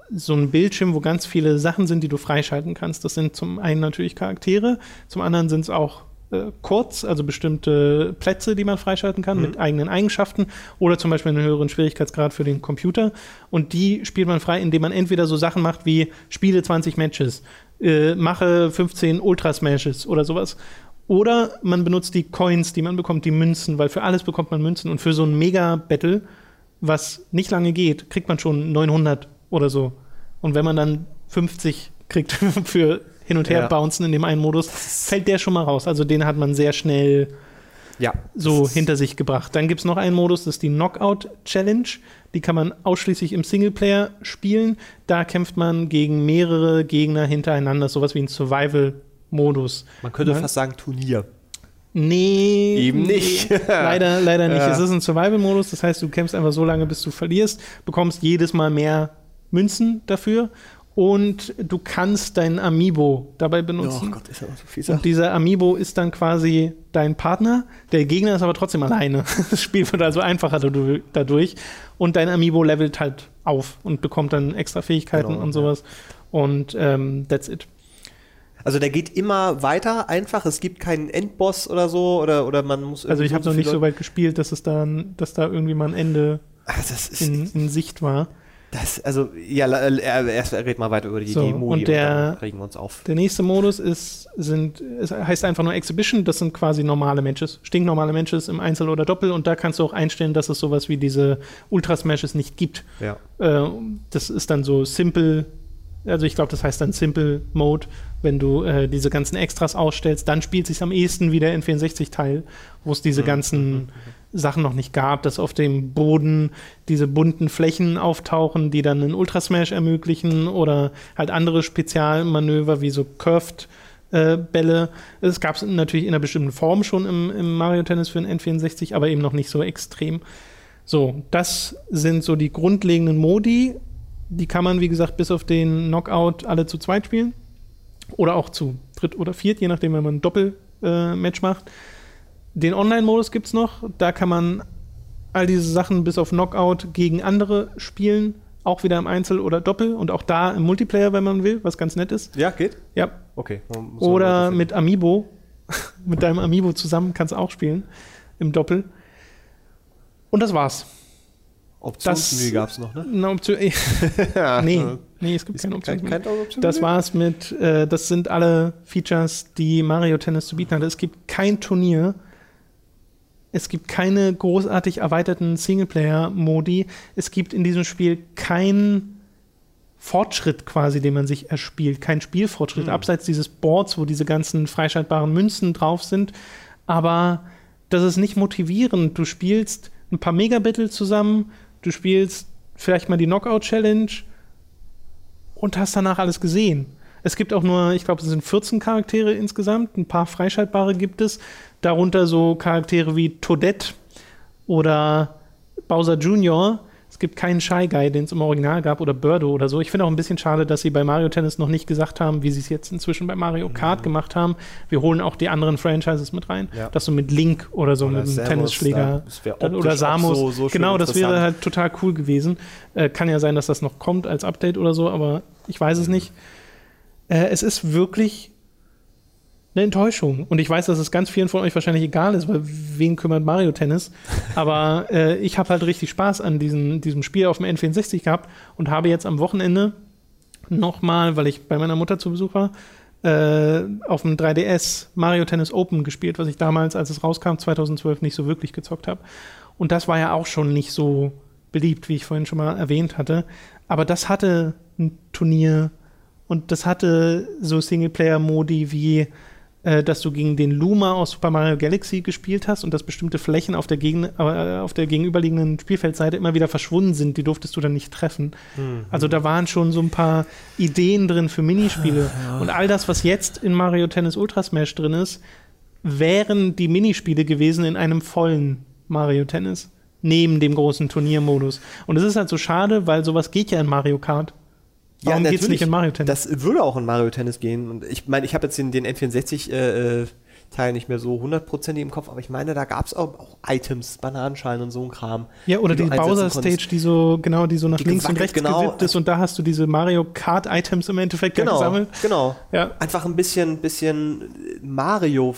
so ein Bildschirm, wo ganz viele Sachen sind, die du freischalten kannst. Das sind zum einen natürlich Charaktere, zum anderen sind es auch äh, Courts, also bestimmte Plätze, die man freischalten kann mit eigenen Eigenschaften oder zum Beispiel einen höheren Schwierigkeitsgrad für den Computer. Und die spielt man frei, indem man entweder so Sachen macht wie spiele 20 Matches, äh, mache 15 Ultra-Smashes oder sowas. Oder man benutzt die Coins, die man bekommt, die Münzen, weil für alles bekommt man Münzen. Und für so ein Mega-Battle, was nicht lange geht, kriegt man schon 900 oder so. Und wenn man dann 50 kriegt für hin und her Ja. bouncen in dem einen Modus, fällt der schon mal raus. Also den hat man sehr schnell Ja. so hinter sich gebracht. Dann gibt es noch einen Modus, das ist die Knockout Challenge. Die kann man ausschließlich im Singleplayer spielen. Da kämpft man gegen mehrere Gegner hintereinander, sowas wie ein Survival-Modus. Man könnte Man- fast sagen Turnier. Nee. Eben nicht. Nee, leider, leider nicht. Ja. Es ist ein Survival-Modus, das heißt, du kämpfst einfach so lange, bis du verlierst, bekommst jedes Mal mehr Münzen dafür und du kannst dein Amiibo dabei benutzen. Oh Gott, ist aber so fies. Und dieser Amiibo ist dann quasi dein Partner. Der Gegner ist aber trotzdem alleine. Das Spiel wird also einfacher dadu- dadurch. Und dein Amiibo levelt halt auf und bekommt dann extra Fähigkeiten Genau, und sowas. Und ähm, that's it. Also der geht immer weiter, einfach. Es gibt keinen Endboss oder so oder, oder man muss. Also ich habe noch nicht so weit gespielt, dass es dann, dass da irgendwie mal ein Ende ist. in, in Sicht war. Das, also, ja, la- äh, erst red mal weiter über die, So, die Modi und der- dann regen wir uns auf. Der nächste Modus ist, sind, es heißt einfach nur Exhibition, das sind quasi normale Matches, stinknormale Matches im Einzel oder Doppel und da kannst du auch einstellen, dass es sowas wie diese Ultra Smashes nicht gibt. Ja. Äh, das ist dann so simple, also ich glaube, das heißt dann Simple Mode, wenn du äh, diese ganzen Extras ausstellst, dann spielt sich am ehesten wie der N64-Teil, wo es diese ganzen Sachen noch nicht gab, dass auf dem Boden diese bunten Flächen auftauchen, die dann einen Ultra Smash ermöglichen oder halt andere Spezialmanöver wie so Curved äh, Bälle. Es gab es natürlich in einer bestimmten Form schon im, im Mario Tennis für den N64, aber eben noch nicht so extrem. So, das sind so die grundlegenden Modi. Die kann man, wie gesagt, bis auf den Knockout alle zu zweit spielen. Oder auch zu dritt oder viert, je nachdem, wenn man ein Doppelmatch macht. Den Online-Modus gibt es noch. Da kann man all diese Sachen bis auf Knockout gegen andere spielen. Auch wieder im Einzel oder Doppel. Und auch da im Multiplayer, wenn man will, was ganz nett ist. Ja, geht? Ja. Okay. Oder mit Amiibo. mit deinem Amiibo zusammen kannst du auch spielen. Im Doppel. Und das war's. Optionsmenü gab es noch, ne? Eine Option. nee, nee, es gibt Ist keine kein, Option. kein Optionsmenü? Das war's mit, äh, das sind alle Features, die Mario Tennis zu bieten hat. Es gibt kein Turnier. Es gibt keine großartig erweiterten Singleplayer-Modi. Es gibt in diesem Spiel keinen Fortschritt quasi, den man sich erspielt. Kein Spielfortschritt, Hm. abseits dieses Boards, wo diese ganzen freischaltbaren Münzen drauf sind. Aber das ist nicht motivierend. Du spielst ein paar Megabattle zusammen, du spielst vielleicht mal die Knockout-Challenge und hast danach alles gesehen. Es gibt auch nur, ich glaube, es sind 14 Charaktere insgesamt. Ein paar freischaltbare gibt es. Darunter so Charaktere wie Toadette oder Bowser Jr. Es gibt keinen Shy Guy, den es im Original gab, oder Birdo oder so. Ich finde auch ein bisschen schade, dass sie bei Mario Tennis noch nicht gesagt haben, wie sie es jetzt inzwischen bei Mario Kart gemacht haben. Wir holen auch die anderen Franchises mit rein. Ja. Dass du mit Link oder so Oder mit einem Tennisschläger dann- oder Samus. so- so genau, das wäre halt total cool gewesen. Äh, kann ja sein, dass das noch kommt als Update oder so, aber ich weiß es nicht. Äh, es ist wirklich eine Enttäuschung. Und ich weiß, dass es ganz vielen von euch wahrscheinlich egal ist, weil wen kümmert Mario Tennis? Aber äh, ich habe halt richtig Spaß an diesem, diesem Spiel auf dem N64 gehabt und habe jetzt am Wochenende nochmal, weil ich bei meiner Mutter zu Besuch war, äh, auf dem 3DS Mario Tennis Open gespielt, was ich damals, als es rauskam, 2012 nicht so wirklich gezockt habe. Und das war ja auch schon nicht so beliebt, wie ich vorhin schon mal erwähnt hatte. Aber das hatte ein Turnier und das hatte so Singleplayer-Modi wie, äh, dass du gegen den Luma aus Super Mario Galaxy gespielt hast und dass bestimmte Flächen auf der, Gegen äh, auf der gegenüberliegenden Spielfeldseite immer wieder verschwunden sind. Die durftest du dann nicht treffen. Also da waren schon so ein paar Ideen drin für Minispiele. Und all das, was jetzt in Mario Tennis Ultra Smash drin ist, wären die Minispiele gewesen in einem vollen Mario Tennis. Neben dem großen Turniermodus. Und es ist halt so schade, weil sowas geht ja in Mario Kart. Warum geht's natürlich. nicht in Mario Tennis? Das würde auch in Mario Tennis gehen. Und ich meine, ich habe jetzt den, den N64 äh, äh, Teil nicht mehr so hundertprozentig im Kopf, aber ich meine, da gab es auch, auch Items, Bananenschalen und so ein Kram. Ja, oder die die du einsetzen Bowser konntest. Stage, die so, genau, die so nach Die links und rechts genau. gewippt ist und da hast du diese Mario Kart Items im Endeffekt ja Genau, gesammelt. genau. Ja. Einfach ein bisschen, bisschen Mario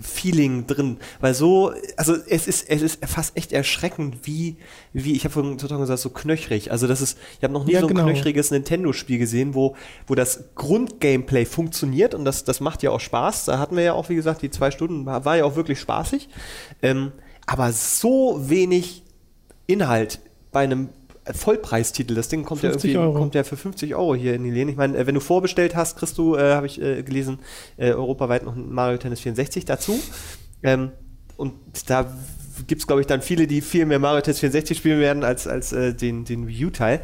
Feeling drin, weil so, also es ist, es ist fast echt erschreckend, wie, wie ich habe vorhin total gesagt, so knöchrig. Also das ist, ich habe noch nie Ja, so ein genau. knöchriges Nintendo-Spiel gesehen, wo, wo das Grundgameplay funktioniert und das, das macht ja auch Spaß. Da hatten wir ja auch, wie gesagt, die zwei Stunden, war, war ja auch wirklich spaßig. Ähm, aber so wenig Inhalt bei einem Vollpreistitel. Das Ding kommt ja 50 irgendwie Euro. kommt ja für 50 Euro hier in die Läden. Ich meine, äh, wenn du vorbestellt hast, kriegst du, äh, habe ich äh, gelesen, äh, europaweit noch ein Mario Tennis 64 dazu. Ähm, und da gibt es, glaube ich, dann viele, die viel mehr Mario Tennis 64 spielen werden als, als äh, den, den Wii U-Teil.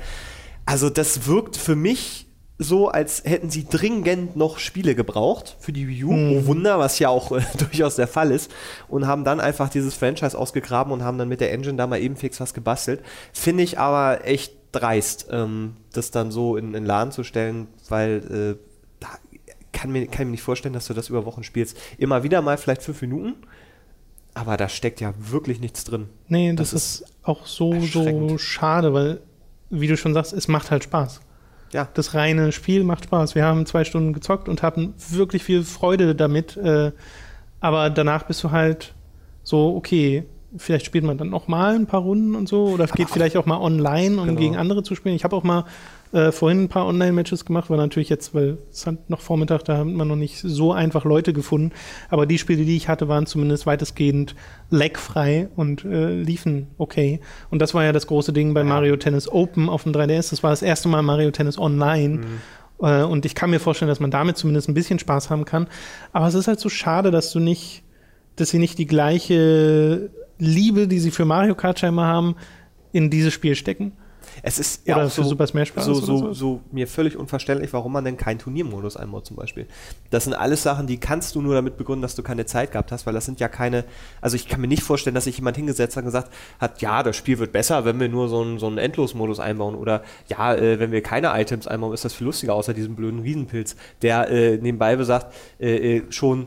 Also das wirkt für mich so, als hätten sie dringend noch Spiele gebraucht für die Wii U. Mhm. Oh Wunder, was ja auch äh, durchaus der Fall ist. Und haben dann einfach dieses Franchise ausgegraben und haben dann mit der Engine da mal eben fix was gebastelt. Finde ich aber echt dreist, ähm, das dann so in den Laden zu stellen, weil äh, da kann mir, kann mir nicht vorstellen, dass du das über Wochen spielst. Immer wieder mal vielleicht fünf Minuten, aber da steckt ja wirklich nichts drin. Nee, das, das ist, ist auch so, so schade, weil, wie du schon sagst, es macht halt Spaß ja. das reine Spiel macht Spaß. Wir haben zwei Stunden gezockt und hatten wirklich viel Freude damit. Äh, aber danach bist du halt so, okay, vielleicht spielt man dann noch mal ein paar Runden und so oder geht vielleicht auch mal online, um genau. gegen andere zu spielen. Ich habe auch mal äh, vorhin ein paar Online-Matches gemacht, war natürlich jetzt, weil es hat noch Vormittag, da hat man noch nicht so einfach Leute gefunden. Aber die Spiele, die ich hatte, waren zumindest weitestgehend lagfrei und äh, liefen okay. Und das war ja das große Ding bei Mario Tennis Open auf dem 3DS. Das war das erste Mal Mario Tennis Online. Mhm. Äh, und ich kann mir vorstellen, dass man damit zumindest ein bisschen Spaß haben kann. Aber es ist halt so schade, dass du nicht, dass sie nicht die gleiche Liebe, die sie für Mario Kart scheinbar haben, in dieses Spiel stecken. Es ist ja auch so, Super Smash Bros. So, so, so, mir völlig unverständlich, warum man denn keinen Turniermodus einbaut zum Beispiel. Das sind alles Sachen, die kannst du nur damit begründen, dass du keine Zeit gehabt hast, weil das sind ja keine, also ich kann mir nicht vorstellen, dass sich jemand hingesetzt hat und gesagt hat, ja, das Spiel wird besser, wenn wir nur so einen, so einen Endlosmodus einbauen oder ja, äh, wenn wir keine Items einbauen, ist das viel lustiger, außer diesem blöden Riesenpilz, der äh, nebenbei besagt, äh, äh schon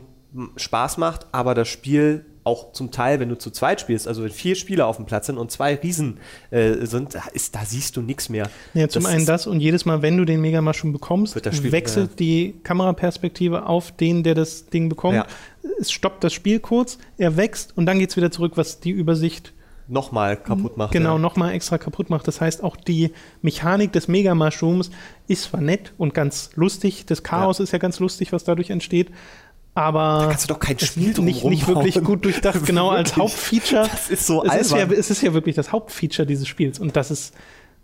Spaß macht, aber das Spiel auch zum Teil, wenn du zu zweit spielst, also wenn vier Spieler auf dem Platz sind und zwei Riesen äh, sind, da, ist, da siehst du nichts mehr. Ja, zum das einen das und jedes Mal, wenn du den Mega Mushroom bekommst, Spiel, wechselt ja. die Kameraperspektive auf den, der das Ding bekommt. Ja. Es stoppt das Spiel kurz, er wächst und dann geht es wieder zurück, was die Übersicht nochmal kaputt macht. Genau, ja. nochmal extra kaputt macht. Das heißt, auch die Mechanik des Mega Mushrooms ist zwar nett und ganz lustig. Das Chaos ja. ist ja ganz lustig, was dadurch entsteht aber da kannst du doch kein Spiel drum nicht, nicht wirklich gut durchdacht, genau als Hauptfeature. Das ist so es ist, ja, es ist ja wirklich das Hauptfeature dieses Spiels und das ist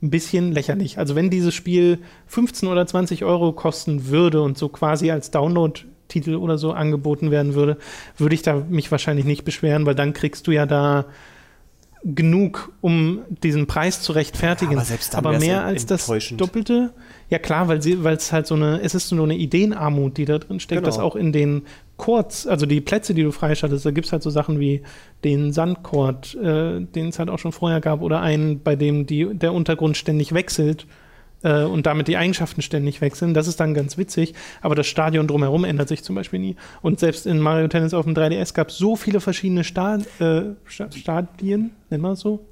ein bisschen lächerlich. Also wenn dieses Spiel 15 oder 20 Euro kosten würde und so quasi als Download-Titel oder so angeboten werden würde, würde ich da mich wahrscheinlich nicht beschweren, weil dann kriegst du ja da genug, um diesen Preis zu rechtfertigen. Ja, aber, aber mehr als das Doppelte. Ja klar, weil es halt so eine, es ist so eine Ideenarmut, die da drin steckt, genau. dass auch in den Chords, also die Plätze, die du freischaltest, da gibt es halt so Sachen wie den Sandchord, äh, den es halt auch schon vorher gab, oder einen, bei dem die, der Untergrund ständig wechselt äh, und damit die Eigenschaften ständig wechseln. Das ist dann ganz witzig, aber das Stadion drumherum ändert sich zum Beispiel nie. Und selbst in Mario Tennis auf dem 3DS gab es so viele verschiedene Sta äh, Stadien, nennen wir es so?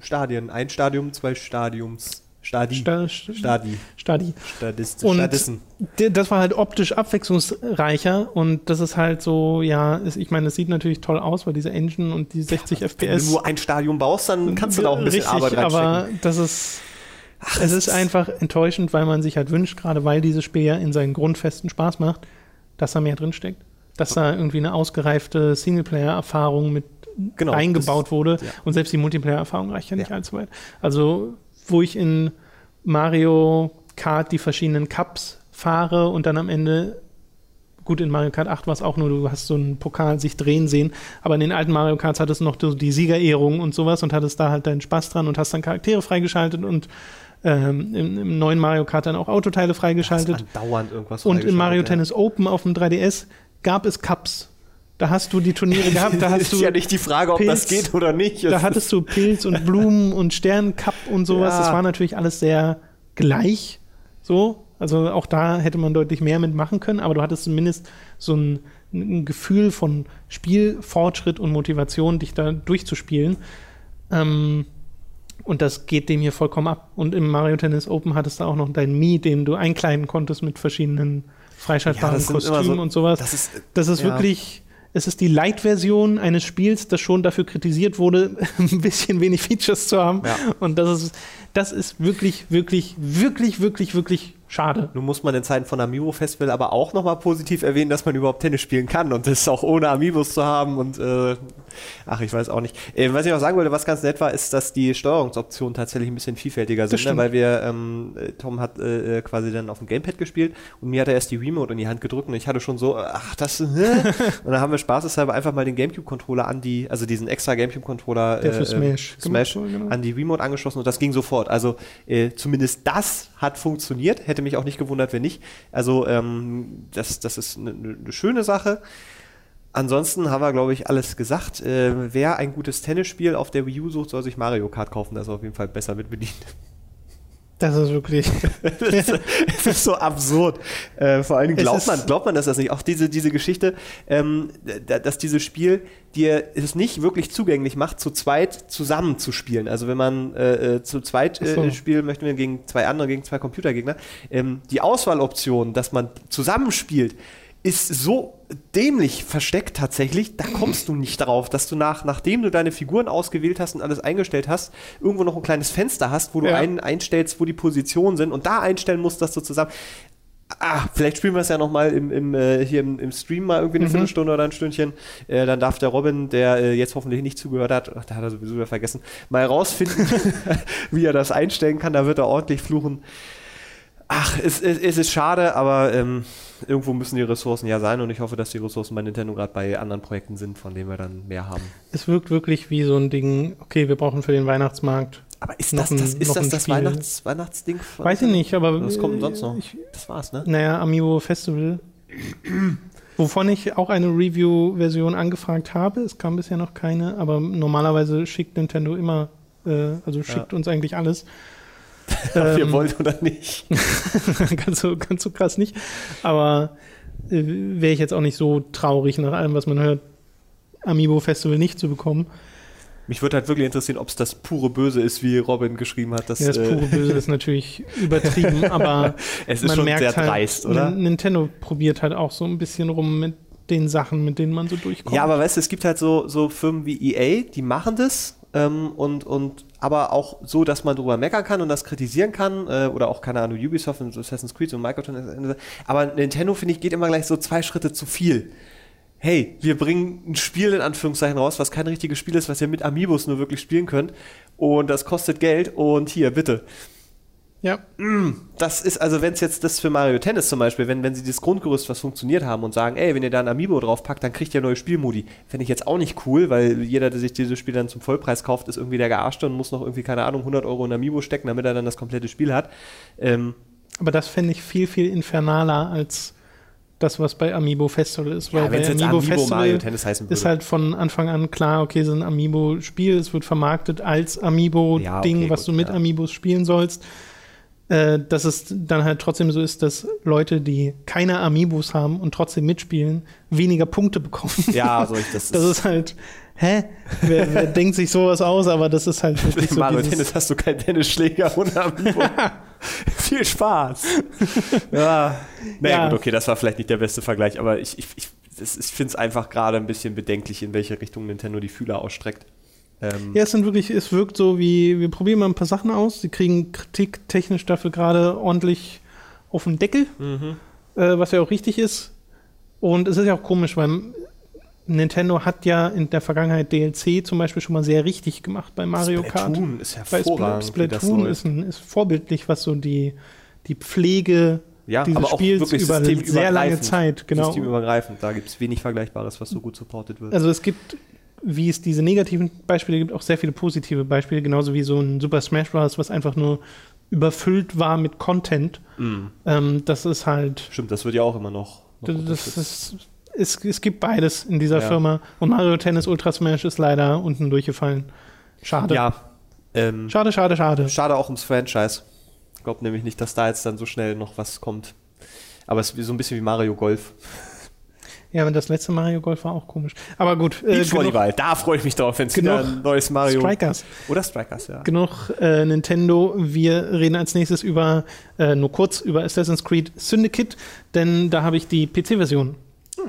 Stadien, ein Stadium, zwei Stadiums. Stadi. Sta Stadi. Stadi. Stadist, und Stadissen. das war halt optisch abwechslungsreicher und das ist halt so, ja, ich meine, es sieht natürlich toll aus, weil diese Engine und die 60 ja, FPS. Wenn du nur ein Stadion baust, dann kannst du da auch ein bisschen richtig, Arbeit reinstecken. aber das ist Ach, es ist einfach enttäuschend, weil man sich halt wünscht, gerade weil dieses Spiel ja in seinen Grundfesten Spaß macht, dass da mehr drinsteckt. Dass da irgendwie eine ausgereifte Singleplayer-Erfahrung mit genau, eingebaut das, wurde. Ja. Und selbst die Multiplayer-Erfahrung reicht ja nicht ja. allzu weit. Also, wo ich in Mario Kart die verschiedenen Cups fahre und dann am Ende gut, in Mario Kart 8 war es auch nur, du hast so einen Pokal sich drehen sehen, aber in den alten Mario Karts hattest du noch die Siegerehrung und sowas und hattest da halt deinen Spaß dran und hast dann Charaktere freigeschaltet und ähm, im, im, neuen Mario Kart dann auch Autoteile freigeschaltet. Dauernd irgendwas Und in Mario ja. Tennis Open auf dem 3DS gab es Cups. Da hast du die Turniere gehabt, da hast du. ist ja nicht die Frage, ob Pilz, das geht oder nicht. Da hattest du Pilz und Blumen und Sternencup und sowas. Ja. Das war natürlich alles sehr gleich. So. Also auch da hätte man deutlich mehr mitmachen können, aber du hattest zumindest so ein, ein Gefühl von Spielfortschritt und Motivation, dich da durchzuspielen. Ähm, und das geht dem hier vollkommen ab. Und im Mario Tennis Open hattest du auch noch deinen Mii, den du einkleiden konntest mit verschiedenen freischaltbaren ja, Kostümen so, und sowas. Das ist, das ist ja. wirklich, es ist die Light-Version eines Spiels, das schon dafür kritisiert wurde, ein bisschen wenig Features zu haben. Ja. Und das ist, das ist wirklich, wirklich, wirklich, wirklich, wirklich schade. Nun muss man in Zeiten von Amiibo Festival aber auch nochmal positiv erwähnen, dass man überhaupt Tennis spielen kann und das auch ohne Amiibos zu haben und äh Ach, ich weiß auch nicht. Äh, was ich noch sagen wollte, was ganz nett war, ist, dass die Steuerungsoptionen tatsächlich ein bisschen vielfältiger sind, ne? weil wir, ähm, äh, Tom hat äh, äh, quasi dann auf dem Gamepad gespielt und mir hat er erst die Remote in die Hand gedrückt und ich hatte schon so, ach, das, äh, und dann haben wir spaßeshalber einfach mal den Gamecube-Controller an die, also diesen extra Gamecube-Controller Der für Smash, Smash genau. an die Remote angeschlossen und das ging sofort. Also äh, zumindest das hat funktioniert, hätte mich auch nicht gewundert, wenn nicht. Also ähm, das, das ist eine ne schöne Sache. Ansonsten haben wir, glaube ich, alles gesagt. Äh, wer ein gutes Tennisspiel auf der Wii U sucht, soll sich Mario Kart kaufen. Das ist auf jeden Fall besser mit bedient. Das ist wirklich. Es ist, es ist so absurd. Äh, vor allen Dingen glaubt man, glaubt man das, das nicht. Auch diese, diese Geschichte, ähm, da- dass dieses Spiel dir es nicht wirklich zugänglich macht, zu zweit zusammen zu spielen. Also wenn man äh, äh, zu zweit Ach so. äh, spielen möchte, wir gegen zwei andere, gegen zwei Computergegner, ähm, die Auswahloption, dass man zusammenspielt, ist so dämlich versteckt tatsächlich, da kommst du nicht drauf, dass du nach, nachdem du deine Figuren ausgewählt hast und alles eingestellt hast, irgendwo noch ein kleines Fenster hast, wo du Ja. ein, einstellst, wo die Positionen sind und da einstellen musst, dass du zusammen. Ah, vielleicht spielen wir es ja noch mal im, im, äh, hier im, im Stream mal irgendwie eine Mhm. Viertelstunde oder ein Stündchen. Äh, dann darf der Robin, der äh, jetzt hoffentlich nicht zugehört hat, ach, da hat er sowieso wieder vergessen, mal rausfinden, wie er das einstellen kann. Da wird er ordentlich fluchen. Ach, es, es, es ist schade, aber ähm, irgendwo müssen die Ressourcen ja sein und ich hoffe, dass die Ressourcen bei Nintendo gerade bei anderen Projekten sind, von denen wir dann mehr haben. Es wirkt wirklich wie so ein Ding, okay, wir brauchen für den Weihnachtsmarkt. Aber ist Noch das ein- das, ist das, das. Weihnachts, Weihnachtsding? von- Weiß ich nicht, aber. Was kommt denn sonst noch? Ich, Das war's, ne? naja, Amiibo Festival. Wovon ich auch eine Review-Version angefragt habe. Es kam bisher noch keine, aber normalerweise schickt Nintendo immer, äh, also schickt uns eigentlich alles. Ob ihr Ähm, wollt oder nicht. ganz, so, ganz so krass nicht. Aber äh, wäre ich jetzt auch nicht so traurig, nach allem, was man hört, Amiibo Festival nicht zu bekommen. Mich würde halt wirklich interessieren, ob es das pure Böse ist, wie Robin geschrieben hat. Das, Ja, das äh, pure Böse ist natürlich übertrieben, aber es ist man schon merkt sehr halt, dreist, oder? Nintendo probiert halt auch so ein bisschen rum mit den Sachen, mit denen man so durchkommt. Ja, aber weißt du, es gibt halt so, so Firmen wie EA, die machen das ähm, und, und aber auch so, dass man drüber meckern kann und das kritisieren kann äh, oder auch, keine Ahnung, Ubisoft und Assassin's Creed und Microtransactions. Aber Nintendo, finde ich, geht immer gleich so zwei Schritte zu viel. Hey, wir bringen ein Spiel in Anführungszeichen raus, was kein richtiges Spiel ist, was ihr mit Amiibos nur wirklich spielen könnt und das kostet Geld und hier, bitte. Ja, Das ist, also wenn es jetzt das für Mario Tennis zum Beispiel, wenn, wenn sie das Grundgerüst, was funktioniert haben und sagen, ey, wenn ihr da ein Amiibo draufpackt, dann kriegt ihr neue Spielmodi. Fände ich jetzt auch nicht cool, weil jeder, der sich dieses Spiel dann zum Vollpreis kauft, ist irgendwie der Gearschte und muss noch irgendwie, keine Ahnung, 100 Euro in Amiibo stecken, damit er dann das komplette Spiel hat. Ähm, aber das fände ich viel, viel infernaler als das, was bei Amiibo Festival ist. Weil ja, wenn es jetzt Amiibo Amiibo Festival Mario Tennis heißen würde. ist halt von Anfang an klar, okay, so ein Amiibo-Spiel, es wird vermarktet als Amiibo-Ding, Ja, okay, was gut, du mit ja. Amiibos spielen sollst. Äh, dass es dann halt trotzdem so ist, dass Leute, die keine Amiibos haben und trotzdem mitspielen, weniger Punkte bekommen. ja, so ich das, Das ist halt, hä? Wer, wer denkt sich sowas aus? Aber das ist halt wirklich so Mario Tennis hast du keinen Tennisschläger und Amiibo. Viel Spaß. ja. Naja, Ja. gut, okay, das war vielleicht nicht der beste Vergleich, aber ich, ich, ich, ich finde es einfach gerade ein bisschen bedenklich, in welche Richtung Nintendo die Fühler ausstreckt. Ähm, Ja, es sind wirklich, es wirkt so wie, wir probieren mal ein paar Sachen aus. Sie kriegen Kritik technisch dafür gerade ordentlich auf den Deckel, mhm. äh, was ja auch richtig ist. Und es ist ja auch komisch, weil Nintendo hat ja in der Vergangenheit DLC zum Beispiel schon mal sehr richtig gemacht bei Mario Kart. Splatoon ist Bei hervorragend. Spl Splatoon ist, ein, ist vorbildlich, was so die, die Pflege ja, dieses aber auch Spiels wirklich über sehr lange. Zeit, genau. Systemübergreifend, da gibt es wenig Vergleichbares, was so gut supportet wird. Also es gibt, wie es diese negativen Beispiele gibt, auch sehr viele positive Beispiele, genauso wie so ein Super Smash Bros., was einfach nur überfüllt war mit Content. Mhm. Ähm, das ist halt, Stimmt, das wird ja auch immer noch. noch das, ist, es, es gibt beides in dieser Ja. Firma. Und Mario Tennis Ultra Smash ist leider unten durchgefallen. Schade. ja. Ähm, Schade, schade, schade. Schade auch ums Franchise. Ich glaube nämlich nicht, dass da jetzt dann so schnell noch was kommt. Aber es ist so ein bisschen wie Mario Golf. Ja, aber das letzte Mario Golf war auch komisch. Aber gut, äh, genug, Beachvolleyball, da freue ich mich drauf, wenn es wieder ein neues Mario. Strikers. Oder Strikers, ja. Genug äh, Nintendo. Wir reden als nächstes über, äh, nur kurz, über Assassin's Creed Syndicate, denn da habe ich die PC-Version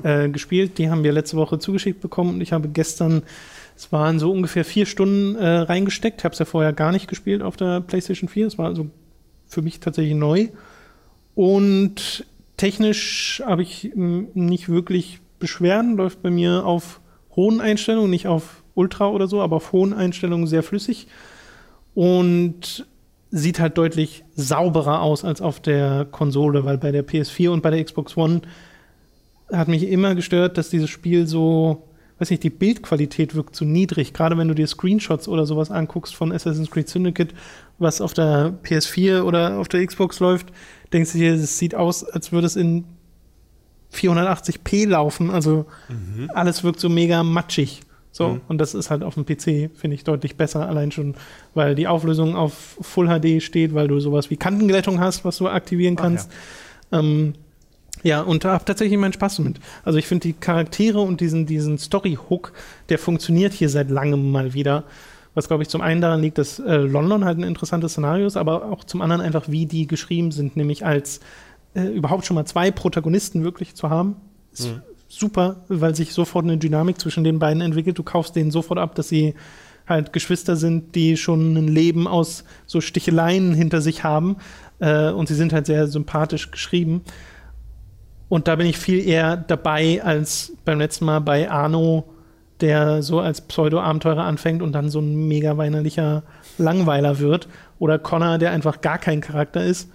äh, gespielt. Die haben wir letzte Woche zugeschickt bekommen und ich habe gestern, es waren so ungefähr vier Stunden äh, reingesteckt. Ich habe es ja vorher gar nicht gespielt auf der PlayStation 4. Es war also für mich tatsächlich neu. Und technisch habe ich m, nicht wirklich Beschwerden, läuft bei mir auf hohen Einstellungen, nicht auf Ultra oder so, aber auf hohen Einstellungen sehr flüssig und sieht halt deutlich sauberer aus als auf der Konsole, weil bei der PS4 und bei der Xbox One hat mich immer gestört, dass dieses Spiel so, weiß nicht, die Bildqualität wirkt zu niedrig. Gerade wenn du dir Screenshots oder sowas anguckst von Assassin's Creed Syndicate, was auf der PS4 oder auf der Xbox läuft, denkst du dir, es sieht aus, als würde es in 480p laufen. Also mhm. alles wirkt so mega matschig. So, mhm. und das ist halt auf dem PC, finde ich, deutlich besser, allein schon, weil die Auflösung auf Full HD steht, weil du sowas wie Kantenglättung hast, was du aktivieren kannst. Ach, ja. Ähm, ja, und da habe tatsächlich meinen Spaß damit. Also ich finde die Charaktere und diesen, diesen Story-Hook, der funktioniert hier seit langem mal wieder. Was, glaube ich, zum einen daran liegt, dass äh, London halt ein interessantes Szenario ist, aber auch zum anderen einfach, wie die geschrieben sind, nämlich als äh, überhaupt schon mal zwei Protagonisten wirklich zu haben. Ist mhm. super, weil sich sofort eine Dynamik zwischen den beiden entwickelt. Du kaufst denen sofort ab, dass sie halt Geschwister sind, die schon ein Leben aus so Sticheleien hinter sich haben. Äh, und sie sind halt sehr sympathisch geschrieben. Und da bin ich viel eher dabei als beim letzten Mal bei Arno, der so als Pseudo-Abenteurer anfängt und dann so ein mega weinerlicher Langweiler wird. Oder Connor, der einfach gar kein Charakter ist.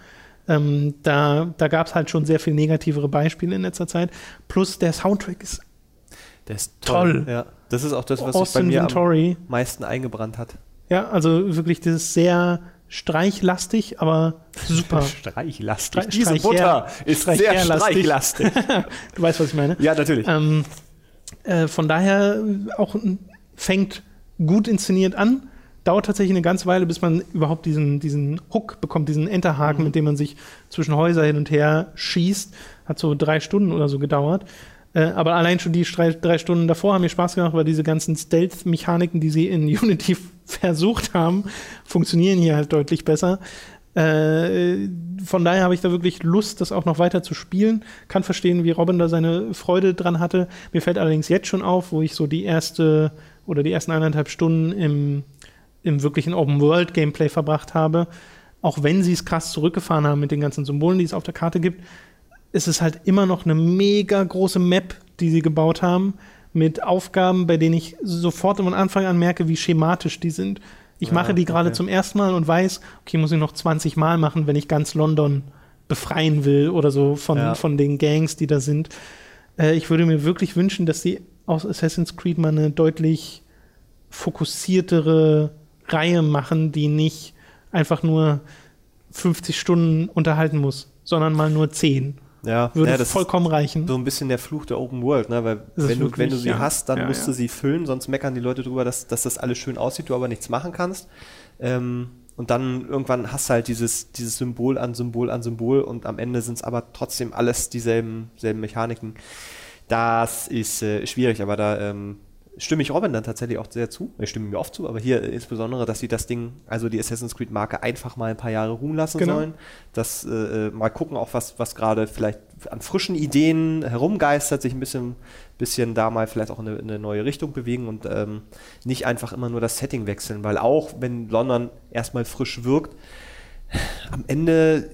Ähm, da da gab es halt schon sehr viel negativere Beispiele in letzter Zeit. Plus der Soundtrack ist, der ist toll. toll. Ja. Das ist auch das, was Austin sich bei mir Ventori. am meisten eingebrannt hat. Ja, also wirklich das ist sehr streichlastig, aber super. streichlastig. Streich, Diese Butter ist Streich sehr streichlastig. du weißt, was ich meine? Ja, natürlich. Ähm, äh, von daher auch fängt gut inszeniert an dauert tatsächlich eine ganze Weile, bis man überhaupt diesen, diesen Hook bekommt, diesen Enterhaken, mhm. mit dem man sich zwischen Häuser hin und her schießt. Hat so drei Stunden oder so gedauert. Äh, aber allein schon die drei, Stunden davor haben mir Spaß gemacht, weil diese ganzen Stealth-Mechaniken, die sie in Unity versucht haben, funktionieren hier halt deutlich besser. Äh, von daher habe ich da wirklich Lust, das auch noch weiter zu spielen. Kann verstehen, wie Robin da seine Freude dran hatte. Mir fällt allerdings jetzt schon auf, wo ich so die erste oder die ersten eineinhalb Stunden im im wirklichen Open-World-Gameplay verbracht habe, auch wenn sie es krass zurückgefahren haben mit den ganzen Symbolen, die es auf der Karte gibt, ist es halt immer noch eine mega große Map, die sie gebaut haben, mit Aufgaben, bei denen ich sofort von Anfang an merke, wie schematisch die sind. Ich ja, mache die gerade okay. zum ersten Mal und weiß, okay, muss ich noch 20 Mal machen, wenn ich ganz London befreien will oder so von, ja. von den Gangs, die da sind. Äh, ich würde mir wirklich wünschen, dass sie aus Assassin's Creed mal eine deutlich fokussiertere Reihe machen, die nicht einfach nur 50 Stunden unterhalten muss, sondern mal nur 10. Ja, würde ja, das vollkommen reichen. So ein bisschen der Fluch der Open World, ne? Weil wenn du, wenn du sie ja. hast, dann ja, musst du sie füllen, sonst meckern die Leute drüber, dass, dass das alles schön aussieht, du aber nichts machen kannst. Ähm, und dann irgendwann hast du halt dieses, dieses Symbol an Symbol an Symbol und am Ende sind es aber trotzdem alles dieselben selben Mechaniken. Das ist äh, schwierig, aber da ähm, stimme ich Robin dann tatsächlich auch sehr zu. Ich stimme mir oft zu, aber hier insbesondere, dass sie das Ding, also die Assassin's Creed Marke einfach mal ein paar Jahre ruhen lassen genau. sollen. Das äh, mal gucken, auch was, was gerade vielleicht an frischen Ideen herumgeistert, sich ein bisschen, bisschen da mal vielleicht auch in eine, eine neue Richtung bewegen und ähm, nicht einfach immer nur das Setting wechseln, weil auch wenn London erstmal frisch wirkt, am Ende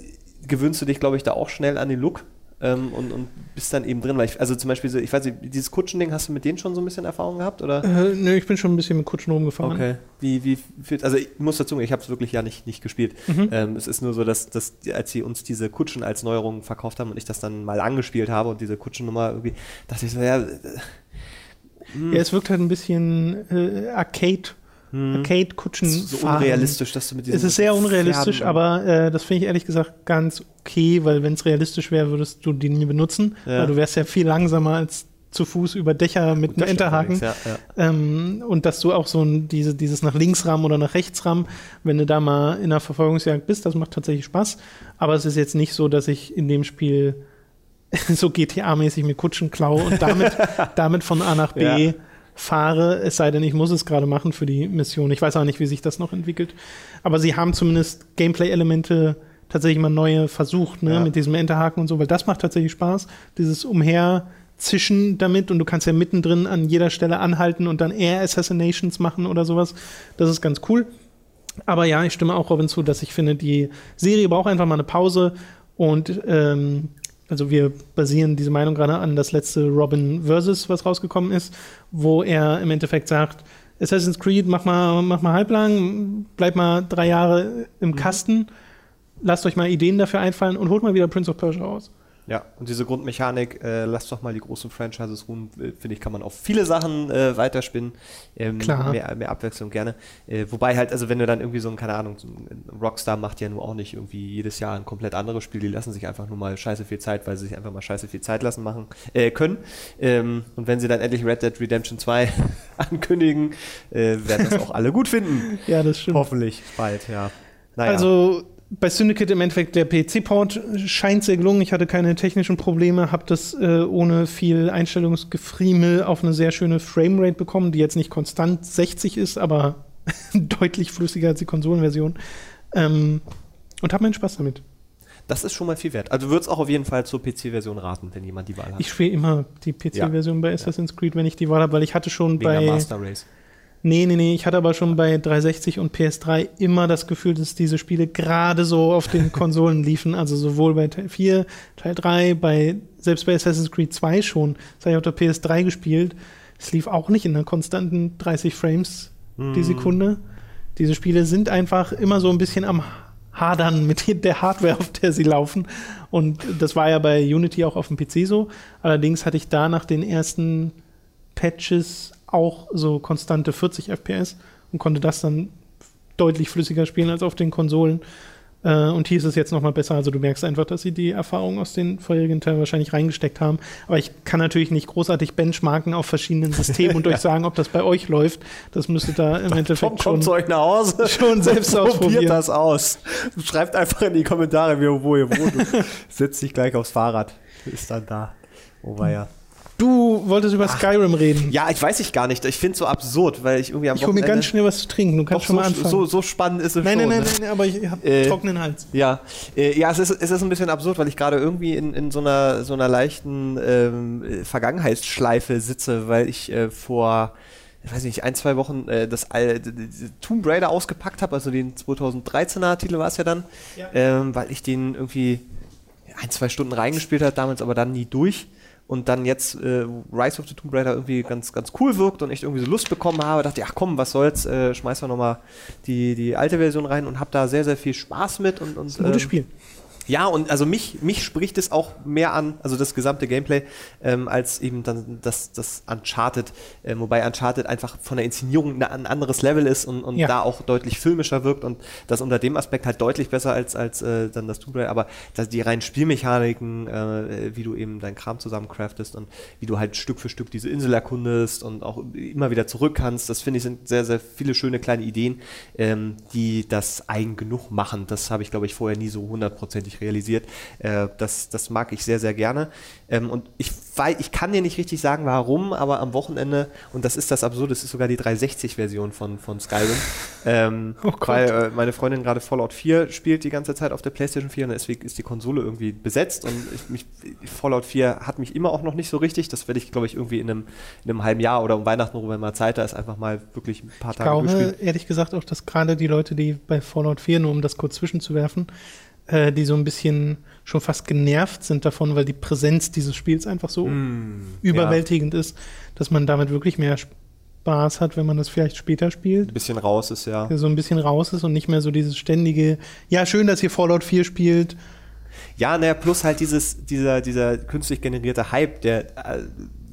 gewöhnst du dich, glaube ich, da auch schnell an den Look ähm, und, und bist dann eben drin. Weil ich, also zum Beispiel, so, ich weiß nicht, dieses Kutschending, hast du mit denen schon so ein bisschen Erfahrung gehabt? Oder? Äh, nö, ich bin schon ein bisschen mit Kutschen rumgefahren. Okay. Wie, wie, also ich muss dazu, ich habe es wirklich ja nicht, nicht gespielt. Mhm. Ähm, es ist nur so, dass, dass als sie uns diese Kutschen als Neuerung verkauft haben und ich das dann mal angespielt habe und diese Kutschennummer irgendwie, dachte ich so, ja. Äh, ja, es wirkt halt ein bisschen äh, Arcade hm. Arcade-Kutschen so fahren. unrealistisch, dass du mit diesem Es ist sehr unrealistisch, Pferden aber äh, das finde ich ehrlich gesagt ganz okay, weil wenn es realistisch wäre, würdest du die nie benutzen, ja. weil du wärst ja viel langsamer als zu Fuß über Dächer mit einem Enterhaken. Ja, ja. ähm, und dass du auch so ein, diese, dieses nach links rammen oder nach rechts rammen, wenn du da mal in einer Verfolgungsjagd bist, das macht tatsächlich Spaß. Aber es ist jetzt nicht so, dass ich in dem Spiel so GTA-mäßig mir Kutschen klaue und damit, damit von A nach B fahre, es sei denn, ich muss es gerade machen für die Mission. Ich weiß auch nicht, wie sich das noch entwickelt. Aber sie haben zumindest Gameplay-Elemente tatsächlich mal neue versucht, ne, ja. mit diesem Enterhaken und so, weil das macht tatsächlich Spaß. Dieses Umherzischen damit und du kannst ja mittendrin an jeder Stelle anhalten und dann Air Assassinations machen oder sowas. Das ist ganz cool. Aber ja, ich stimme auch Robin zu, dass ich finde, die Serie braucht einfach mal eine Pause und ähm, also wir basieren diese Meinung gerade an das letzte Robin Versus, was rausgekommen ist, wo er im Endeffekt sagt, Assassin's Creed, mach mal, mach mal halblang, bleib mal drei Jahre im mhm. Kasten, lasst euch mal Ideen dafür einfallen und holt mal wieder Prince of Persia raus. Ja, und diese Grundmechanik, äh, lasst doch mal die großen Franchises ruhen, äh, finde ich, kann man auf viele Sachen äh, weiterspinnen. Ähm, Klar. Mehr, mehr Abwechslung gerne. Äh, wobei halt, also wenn du dann irgendwie so ein, keine Ahnung, so ein Rockstar macht ja nur auch nicht irgendwie jedes Jahr ein komplett anderes Spiel, die lassen sich einfach nur mal scheiße viel Zeit, weil sie sich einfach mal scheiße viel Zeit lassen machen, äh, können. Ähm, und wenn sie dann endlich Red Dead Redemption 2 ankündigen, äh, werden das auch alle gut finden. Ja, das stimmt. Hoffentlich bald, ja. Naja. Also bei Syndicate im Endeffekt der PC-Port scheint sehr gelungen. Ich hatte keine technischen Probleme, habe das äh, ohne viel Einstellungsgefriemel auf eine sehr schöne Framerate bekommen, die jetzt nicht konstant 60 ist, aber deutlich flüssiger als die Konsolenversion. Ähm, und habe meinen Spaß damit. Das ist schon mal viel wert. Also würde es auch auf jeden Fall zur PC-Version raten, wenn jemand die Wahl hat. Ich spiele immer die PC-Version ja. bei Assassin's Creed, wenn ich die Wahl habe, weil ich hatte schon Wegen bei Master Race. Nee, nee, nee. Ich hatte aber schon bei 360 und PS3 immer das Gefühl, dass diese Spiele gerade so auf den Konsolen liefen. Also sowohl bei Teil 4, Teil 3, bei, selbst bei Assassin's Creed 2 schon. Das habe ich auf der PS3 gespielt. Es lief auch nicht in einer konstanten 30 Frames mm. die Sekunde. Diese Spiele sind einfach immer so ein bisschen am Hadern mit der Hardware, auf der sie laufen. Und das war ja bei Unity auch auf dem PC so. Allerdings hatte ich da nach den ersten Patches auch so konstante 40 FPS und konnte das dann deutlich flüssiger spielen als auf den Konsolen. Äh, und hier ist es jetzt nochmal besser. Also du merkst einfach, dass sie die Erfahrung aus den vorherigen Teilen wahrscheinlich reingesteckt haben. Aber ich kann natürlich nicht großartig benchmarken auf verschiedenen Systemen und euch sagen, ob das bei euch läuft. Das müsstet da im Endeffekt schon, kommt zu euch nach Hause schon selbst ausprobieren. Probiert das aus. Schreibt einfach in die Kommentare, wo ihr wohnt. Setzt dich gleich aufs Fahrrad. Ist dann da. Oh, war ja. Du wolltest über Ach, Skyrim reden. Ja, ich weiß ich gar nicht. Ich finde es so absurd, weil ich irgendwie am Ich hole mir ganz schnell was zu trinken. Du kannst schon so, mal anfangen. So, so spannend ist es nein, schon. Nein, nein, ne? nein, aber ich habe äh, trockenen Hals. Ja, äh, ja es, ist, es ist ein bisschen absurd, weil ich gerade irgendwie in, in so, einer, so einer leichten ähm, Vergangenheitsschleife sitze, weil ich äh, vor ich weiß nicht, ein, zwei Wochen äh, das äh, Tomb Raider ausgepackt habe, also den 2013er Titel war es ja dann, ja. Ähm, weil ich den irgendwie ein, zwei Stunden reingespielt habe, damals aber dann nie durch und dann jetzt äh, Rise of the Tomb Raider irgendwie ganz, ganz cool wirkt und ich irgendwie so Lust bekommen habe, dachte ich, ach komm, was soll's, äh, schmeiß doch nochmal die, die alte Version rein und hab da sehr, sehr viel Spaß mit und, und ein gutes ähm, Spiel. Ja, und also mich, mich spricht es auch mehr an, also das gesamte Gameplay, ähm, als eben dann das, das Uncharted, äh, wobei Uncharted einfach von der Inszenierung ein anderes Level ist und, und ja. da auch deutlich filmischer wirkt und das unter dem Aspekt halt deutlich besser als, als äh, dann das Tomb Raider, aber das, die reinen Spielmechaniken, äh, wie du eben deinen Kram zusammencraftest und wie du halt Stück für Stück diese Insel erkundest und auch immer wieder zurück kannst, das finde ich sind sehr, sehr viele schöne kleine Ideen, ähm, die das eigen genug machen. Das habe ich, glaube ich, vorher nie so hundertprozentig richtig realisiert. Äh, das, das mag ich sehr, sehr gerne. Ähm, und ich, weil, ich kann dir nicht richtig sagen, warum, aber am Wochenende, und das ist das Absurde, es ist sogar die 360-Version von, von Skyrim, ähm, oh weil äh, meine Freundin gerade Fallout 4 spielt die ganze Zeit auf der PlayStation 4 und deswegen ist die Konsole irgendwie besetzt und ich, mich, Fallout 4 hat mich immer auch noch nicht so richtig. Das werde ich, glaube ich, irgendwie in einem, in einem halben Jahr oder um Weihnachten rum, wenn mal Zeit da ist, einfach mal wirklich ein paar Tage Ich glaube, ehrlich gesagt auch, dass gerade die Leute, die bei Fallout 4, nur um das kurz zwischenzuwerfen, äh, die so ein bisschen schon fast genervt sind davon, weil die Präsenz dieses Spiels einfach so mm, überwältigend ja. ist, dass man damit wirklich mehr Spaß hat, wenn man das vielleicht später spielt. Ein bisschen raus ist, ja. So ein bisschen raus ist und nicht mehr so dieses ständige, ja, schön, dass ihr Fallout 4 spielt. Ja, naja, plus halt dieses, dieser, dieser künstlich generierte Hype, der äh,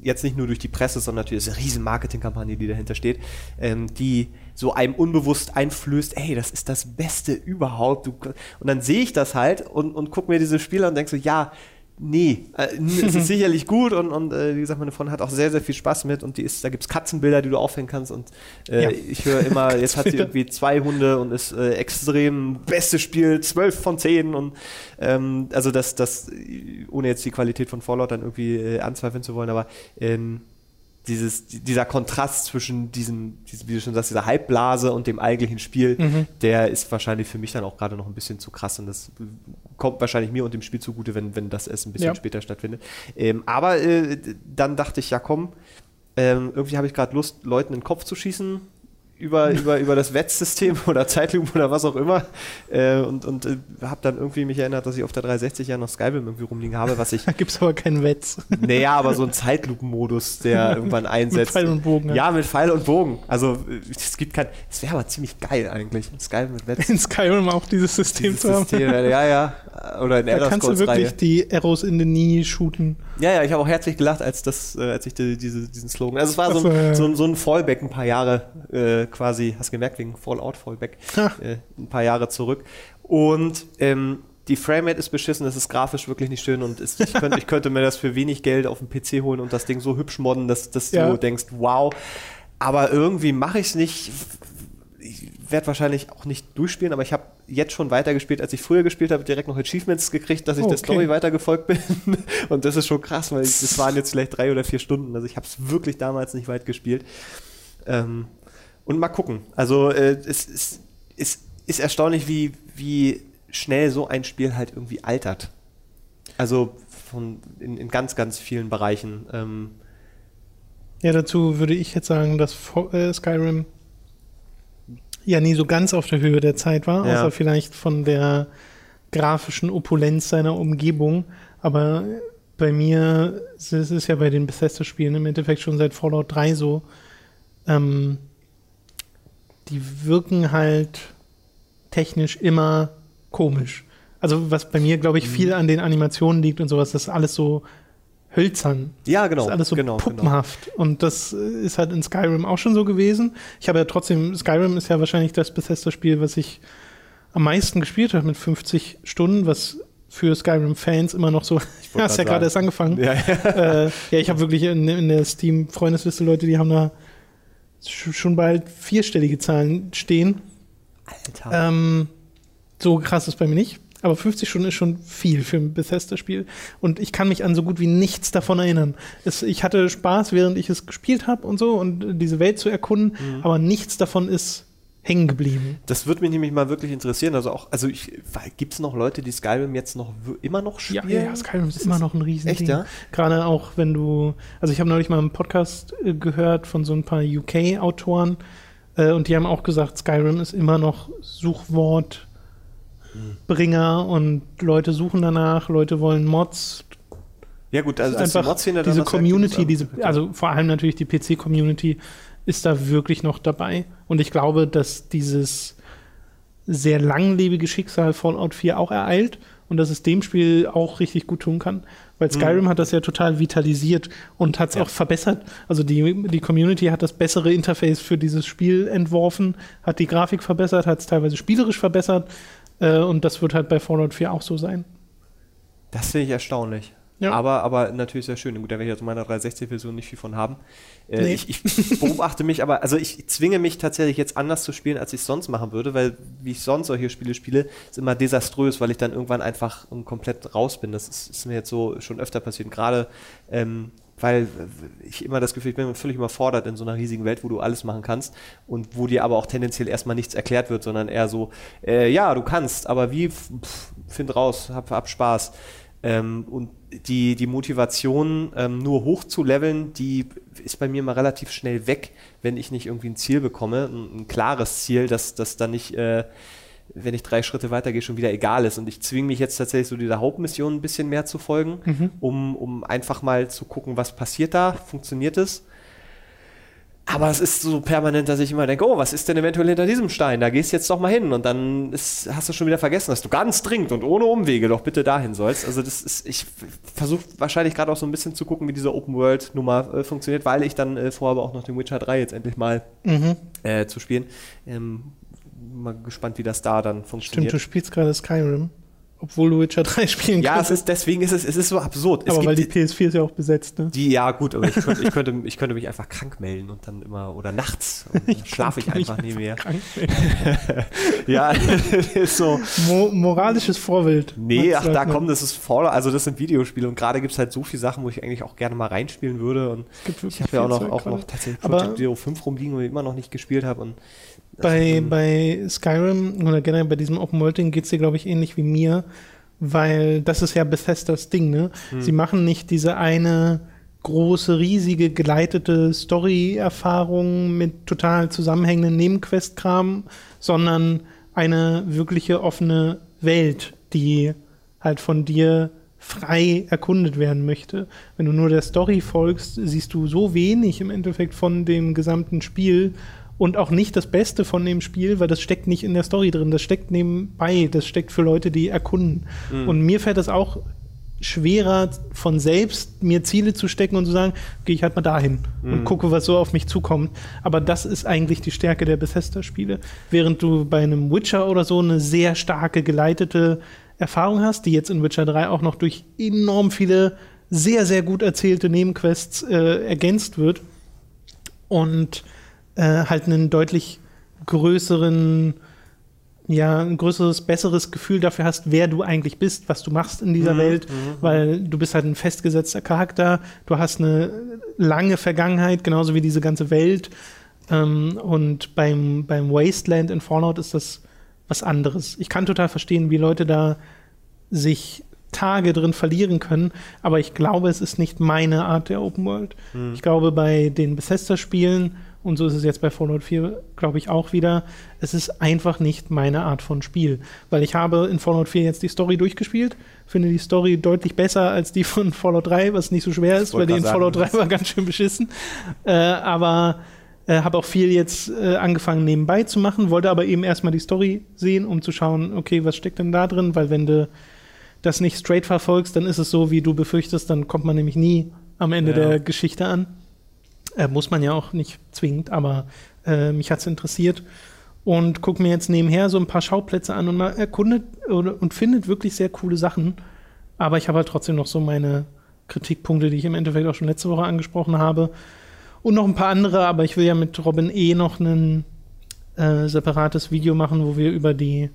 jetzt nicht nur durch die Presse, sondern natürlich ist eine riesen Marketingkampagne, die dahinter steht, ähm, die so einem unbewusst einflößt, ey, das ist das Beste überhaupt. und dann sehe ich das halt und, und gucke mir diese Spiele an und denke so, ja, Nee, äh, es ist sicherlich gut und, und äh, wie gesagt, meine Freundin hat auch sehr, sehr viel Spaß mit und die ist, da gibt es Katzenbilder, die du aufhängen kannst und äh, ja. ich höre immer, jetzt hat sie irgendwie zwei Hunde und ist äh, extrem bestes Spiel, zwölf von zehn und ähm, also das, das, ohne jetzt die Qualität von Fallout dann irgendwie anzweifeln zu wollen, aber ähm, dieses, dieser Kontrast zwischen diesem, wie du schon sagst, dieser Halbblase und dem eigentlichen Spiel, mhm. der ist wahrscheinlich für mich dann auch gerade noch ein bisschen zu krass und das kommt wahrscheinlich mir und dem Spiel zugute, wenn, wenn das erst ein bisschen ja. später stattfindet. Ähm, aber äh, dann dachte ich, ja komm, ähm, irgendwie habe ich gerade Lust, Leuten in den Kopf zu schießen. Über, über, über das Wettsystem oder Zeitlupe oder was auch immer äh, und, und äh, habe dann irgendwie mich erinnert, dass ich auf der 360 ja noch Skyrim irgendwie rumliegen habe, was ich... Da gibt es aber keinen Wetz. Naja, aber so ein Zeitlupenmodus, der irgendwann einsetzt. mit Pfeil und Bogen. Ja, mit Pfeil und Bogen. Also es gibt kein... Es wäre aber ziemlich geil eigentlich, Skyrim mit Wetz. In Skyrim auch dieses System Dieses zu haben. System, ja, ja. Oder in Da Elder kannst du wirklich Reihe. die Arrows in the knee shooten. Ja, ja, ich habe auch herzlich gelacht, als das, äh, als ich die, diese, diesen Slogan. Also es war so, so, ein, so, ein- so ein Fallback ein paar Jahre äh, quasi, hast gemerkt, wegen Fallout Fallback, äh, ein paar Jahre zurück. Und ähm, die Framerate ist beschissen, es ist grafisch wirklich nicht schön und ist, ich, könnte, ich könnte mir das für wenig Geld auf den PC holen und das Ding so hübsch modden, dass, dass Ja. du denkst, wow. Aber irgendwie mache ich es nicht. Werde wahrscheinlich auch nicht durchspielen, aber ich habe jetzt schon weitergespielt, als ich früher gespielt habe, direkt noch Achievements gekriegt, dass ich Oh, der okay. Story weitergefolgt bin. Und das ist schon krass, weil ich, das waren jetzt vielleicht drei oder vier Stunden. Also ich habe es wirklich damals nicht weit gespielt. Ähm, und mal gucken. Also äh, es, es, es ist erstaunlich, wie, wie schnell so ein Spiel halt irgendwie altert. Also von, in, in ganz, ganz vielen Bereichen. Ähm, Ja, dazu würde ich jetzt sagen, dass äh, Skyrim ja nie so ganz auf der Höhe der Zeit war, Ja. außer vielleicht von der grafischen Opulenz seiner Umgebung. Aber bei mir, es ist ja bei den Bethesda-Spielen im Endeffekt schon seit Fallout 3 so, ähm, die wirken halt technisch immer komisch. Also was bei mir, glaube ich, viel an den Animationen liegt und sowas, das ist alles so hölzern. ja, genau. Das ist alles so genau, genau. puppenhaft. Und das äh, ist halt in Skyrim auch schon so gewesen. Ich habe ja trotzdem, Skyrim ist ja wahrscheinlich das Bethesda-Spiel, was ich am meisten gespielt habe mit 50 Stunden, was für Skyrim-Fans immer noch so, ja, hast ja gerade erst angefangen. Ja, ja. äh, ja, ich habe wirklich in, in der Steam-Freundesliste Leute, die haben da sch- schon bald vierstellige Zahlen stehen. Alter. Ähm, so krass ist bei mir nicht. Aber 50 Stunden ist schon viel für ein Bethesda-Spiel. Und ich kann mich an so gut wie nichts davon erinnern. Es, ich hatte Spaß, während ich es gespielt habe und so und diese Welt zu erkunden, Mhm. aber nichts davon ist hängen geblieben. Das würde mich nämlich mal wirklich interessieren. Also auch, also gibt es noch Leute, die Skyrim jetzt noch immer noch spielen? ja, ja, Skyrim ist immer noch ein Riesending. Echt, ja? Gerade auch, wenn du, also ich habe neulich mal einen Podcast äh, gehört von so ein paar UK-Autoren äh, und die haben auch gesagt, Skyrim ist immer noch Suchwortbringer und Leute suchen danach, Leute wollen Mods. Ja gut, also die Einfach Mod-Szene dann diese Community, diese, also vor allem natürlich die PC-Community ist da wirklich noch dabei. Und ich glaube, dass dieses sehr langlebige Schicksal Fallout 4 auch ereilt und dass es dem Spiel auch richtig gut tun kann. Weil Skyrim hat das ja total vitalisiert und hat es Mhm. Ja. auch verbessert. Also die, die Community hat das bessere Interface für dieses Spiel entworfen, hat die Grafik verbessert, hat es teilweise spielerisch verbessert äh, und das wird halt bei Fallout 4 auch so sein. Das finde ich erstaunlich. Ja. Aber, aber natürlich sehr schön. Gut, da werde ich aus meiner 360-Version nicht viel von haben. Äh, Nee. ich, ich beobachte mich aber, also ich zwinge mich tatsächlich jetzt anders zu spielen, als ich es sonst machen würde, weil wie ich sonst solche Spiele spiele, ist immer desaströs, weil ich dann irgendwann einfach komplett raus bin. Das ist, ist mir jetzt so schon öfter passiert. Gerade ähm, weil ich immer das Gefühl, ich bin völlig überfordert in so einer riesigen Welt, wo du alles machen kannst und wo dir aber auch tendenziell erstmal nichts erklärt wird, sondern eher so, äh, ja, du kannst, aber wie, Pff, find raus, hab, hab Spaß. Ähm, und die, die Motivation, ähm, nur hoch zu leveln, die ist bei mir mal relativ schnell weg, wenn ich nicht irgendwie ein Ziel bekomme, ein, ein klares Ziel, dass das dann nicht, äh, wenn ich drei Schritte weitergehe, schon wieder egal ist. Und ich zwinge mich jetzt tatsächlich so dieser Hauptmission ein bisschen mehr zu folgen, um, um einfach mal zu gucken, was passiert da, funktioniert es. Aber es ist so permanent, dass ich immer denke, oh, was ist denn eventuell hinter diesem Stein? Da gehst du jetzt doch mal hin. Und dann ist, hast du schon wieder vergessen, dass du ganz dringend und ohne Umwege doch bitte dahin sollst. Also das ist, ich versuche wahrscheinlich gerade auch so ein bisschen zu gucken, wie diese Open-World-Nummer äh, funktioniert, weil ich dann äh, vorhabe, auch noch den Witcher 3 jetzt endlich mal Mhm. äh, zu spielen. Ähm, mal gespannt, wie das da dann Stimmt, funktioniert. du spielst gerade Skyrim, obwohl du Witcher 3 spielen ja, es ist, deswegen ist es, es ist so absurd. Es aber weil die gibt- PS4 ist ja auch besetzt, ne? Die, ja, gut, aber ich könnte, ich, könnte, ich könnte mich einfach krank melden und dann immer, oder nachts, schlafe ich einfach nie mehr. Krank. Ja, ist so. Mo moralisches Vorbild. Nee, ach, da kommt, das ist voll, also das sind Videospiele und gerade gibt es halt so viele Sachen, wo ich eigentlich auch gerne mal reinspielen würde und Es ich habe ja auch noch, auch noch tatsächlich Project Zero 5 rumliegen, wo ich immer noch nicht gespielt habe und Bei, ähm, bei Skyrim oder generell bei diesem Open World Ding geht es dir, glaube ich, ähnlich wie mir, weil das ist ja Bethesdas Ding, ne? Hm. Sie machen nicht diese eine große, riesige, geleitete Story-Erfahrung mit total zusammenhängenden Nebenquest-Kram, sondern eine wirkliche offene Welt, die halt von dir frei erkundet werden möchte. Wenn du nur der Story folgst, siehst du so wenig im Endeffekt von dem gesamten Spiel und auch nicht das Beste von dem Spiel, weil das steckt nicht in der Story drin, das steckt nebenbei, das steckt für Leute, die erkunden. Mhm. Und mir fällt das auch schwerer, von selbst mir Ziele zu stecken und zu sagen, gehe ich halt mal dahin mhm. und gucke, was so auf mich zukommt. Aber das ist eigentlich die Stärke der Bethesda-Spiele. Während du bei einem Witcher oder so eine sehr starke, geleitete Erfahrung hast, die jetzt in Witcher 3 auch noch durch enorm viele sehr, sehr gut erzählte Nebenquests äh, ergänzt wird und äh, halt einen deutlich größeren, ja, ein größeres, besseres Gefühl dafür hast, wer du eigentlich bist, was du machst in dieser mhm, Welt, mhm. weil du bist halt ein festgesetzter Charakter, du hast eine lange Vergangenheit, genauso wie diese ganze Welt. Ähm, und beim, beim Wasteland in Fallout ist das was anderes. Ich kann total verstehen, wie Leute da sich Tage drin verlieren können, aber ich glaube, es ist nicht meine Art der Open World. Hm. Ich glaube, bei den Bethesda-Spielen, und so ist es jetzt bei Fallout 4, glaube ich auch wieder, es ist einfach nicht meine Art von Spiel. Weil ich habe in Fallout 4 jetzt die Story durchgespielt, finde die Story deutlich besser als die von Fallout 3, was nicht so schwer ist, weil die in Fallout 3 war ganz schön beschissen. Äh, aber äh, habe auch viel jetzt äh, angefangen nebenbei zu machen, wollte aber eben erstmal die Story sehen, um zu schauen, okay, was steckt denn da drin? Weil wenn du das nicht straight verfolgst, dann ist es so, wie du befürchtest, dann kommt man nämlich nie am Ende ja. der Geschichte an. Äh, muss man ja auch nicht zwingend, aber äh, mich hat es interessiert. Und gucke mir jetzt nebenher so ein paar Schauplätze an und man erkundet und findet wirklich sehr coole Sachen. Aber ich habe halt trotzdem noch so meine Kritikpunkte, die ich im Endeffekt auch schon letzte Woche angesprochen habe und noch ein paar andere, aber ich will ja mit Robin E. noch ein äh, separates Video machen, wo wir über die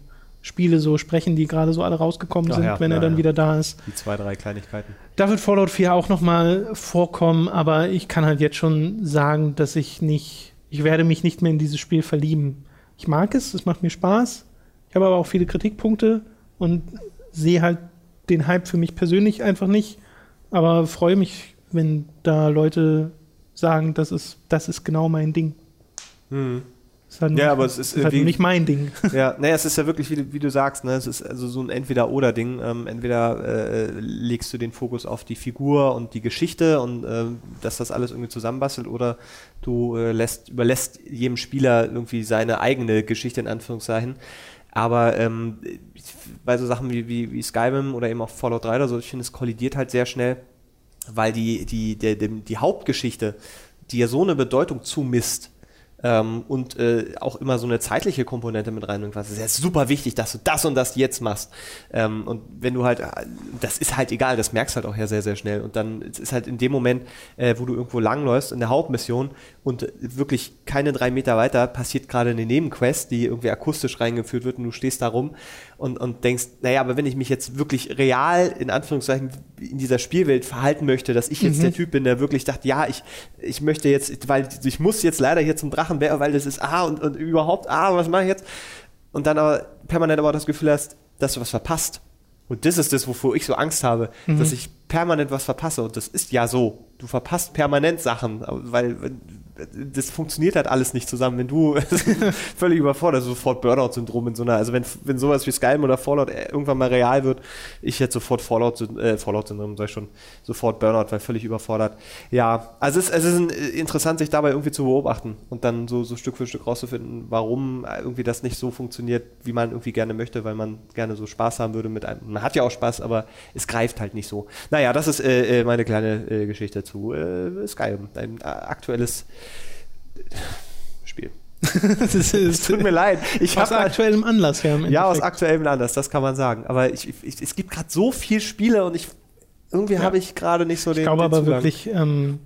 Spiele so sprechen, die gerade so alle rausgekommen Ach sind, ja, wenn ja, er dann ja. wieder da ist. Die zwei, drei Kleinigkeiten. Da wird Fallout 4 auch noch mal vorkommen, aber ich kann halt jetzt schon sagen, dass ich nicht, ich werde mich nicht mehr in dieses Spiel verlieben. Ich mag es, es macht mir Spaß. Ich habe aber auch viele Kritikpunkte und sehe halt den Hype für mich persönlich einfach nicht, aber freue mich, wenn da Leute sagen, das ist, das ist genau mein Ding. Hm. Halt ja, aber es ist, ist halt nicht mein Ding. Ja, naja, es ist ja wirklich, wie, wie du sagst, ne, es ist also so ein Entweder-Oder-Ding. Ähm, entweder äh, legst du den Fokus auf die Figur und die Geschichte und äh, dass das alles irgendwie zusammenbastelt, oder du äh, lässt, überlässt jedem Spieler irgendwie seine eigene Geschichte in Anführungszeichen. Aber ähm, bei so Sachen wie, wie, wie Skyrim oder eben auch Fallout 3 oder so, ich finde, es kollidiert halt sehr schnell weil die, die, die, die Hauptgeschichte, die ja so eine Bedeutung zumisst, ähm, und äh, auch immer so eine zeitliche Komponente mit reinbringt, was ist ja super wichtig, dass du das und das jetzt machst. Ähm, und wenn du halt, das ist halt egal, das merkst halt auch ja sehr, sehr schnell. Und dann ist halt in dem Moment, äh, wo du irgendwo langläufst in der Hauptmission und wirklich keine drei Meter weiter passiert gerade eine Nebenquest, die irgendwie akustisch reingeführt wird und du stehst da rum und, und denkst, naja, aber wenn ich mich jetzt wirklich real, in Anführungszeichen, in dieser Spielwelt verhalten möchte, dass ich jetzt mhm. der Typ bin, der wirklich dachte, ja, ich, ich möchte jetzt, weil ich muss jetzt leider hier zum Drachen, weil das ist ah und, und überhaupt, ah, was mache ich jetzt? Und dann aber permanent aber das Gefühl hast, dass du was verpasst. Und das ist das, wovor ich so Angst habe, mhm. dass ich permanent was verpasse. Und das ist ja so. Du verpasst permanent Sachen, weil das funktioniert halt alles nicht zusammen. Wenn du völlig überfordert, sofort Burnout-Syndrom in so einer, also wenn, wenn sowas wie Skyrim oder Fallout irgendwann mal real wird, ich hätte sofort Fallout, äh, Fallout-Syndrom, sag ich schon, sofort Burnout, weil völlig überfordert. Ja, also es, es ist interessant, sich dabei irgendwie zu beobachten und dann so, so Stück für Stück rauszufinden, warum irgendwie das nicht so funktioniert, wie man irgendwie gerne möchte, weil man gerne so Spaß haben würde mit einem. Man hat ja auch Spaß, aber es greift halt nicht so. Naja, das ist äh, äh meine kleine äh, Geschichte zu äh, Skyrim, ein äh, aktuelles Spiel. es tut mir leid. Ich aus aktuellem Anlass, ja. Ja, aus aktuellem Anlass, das kann man sagen. Aber ich, ich, es gibt gerade so viele Spiele und ich irgendwie ja. habe ich gerade nicht so den. Ich glaube den aber Zugang. wirklich, ähm,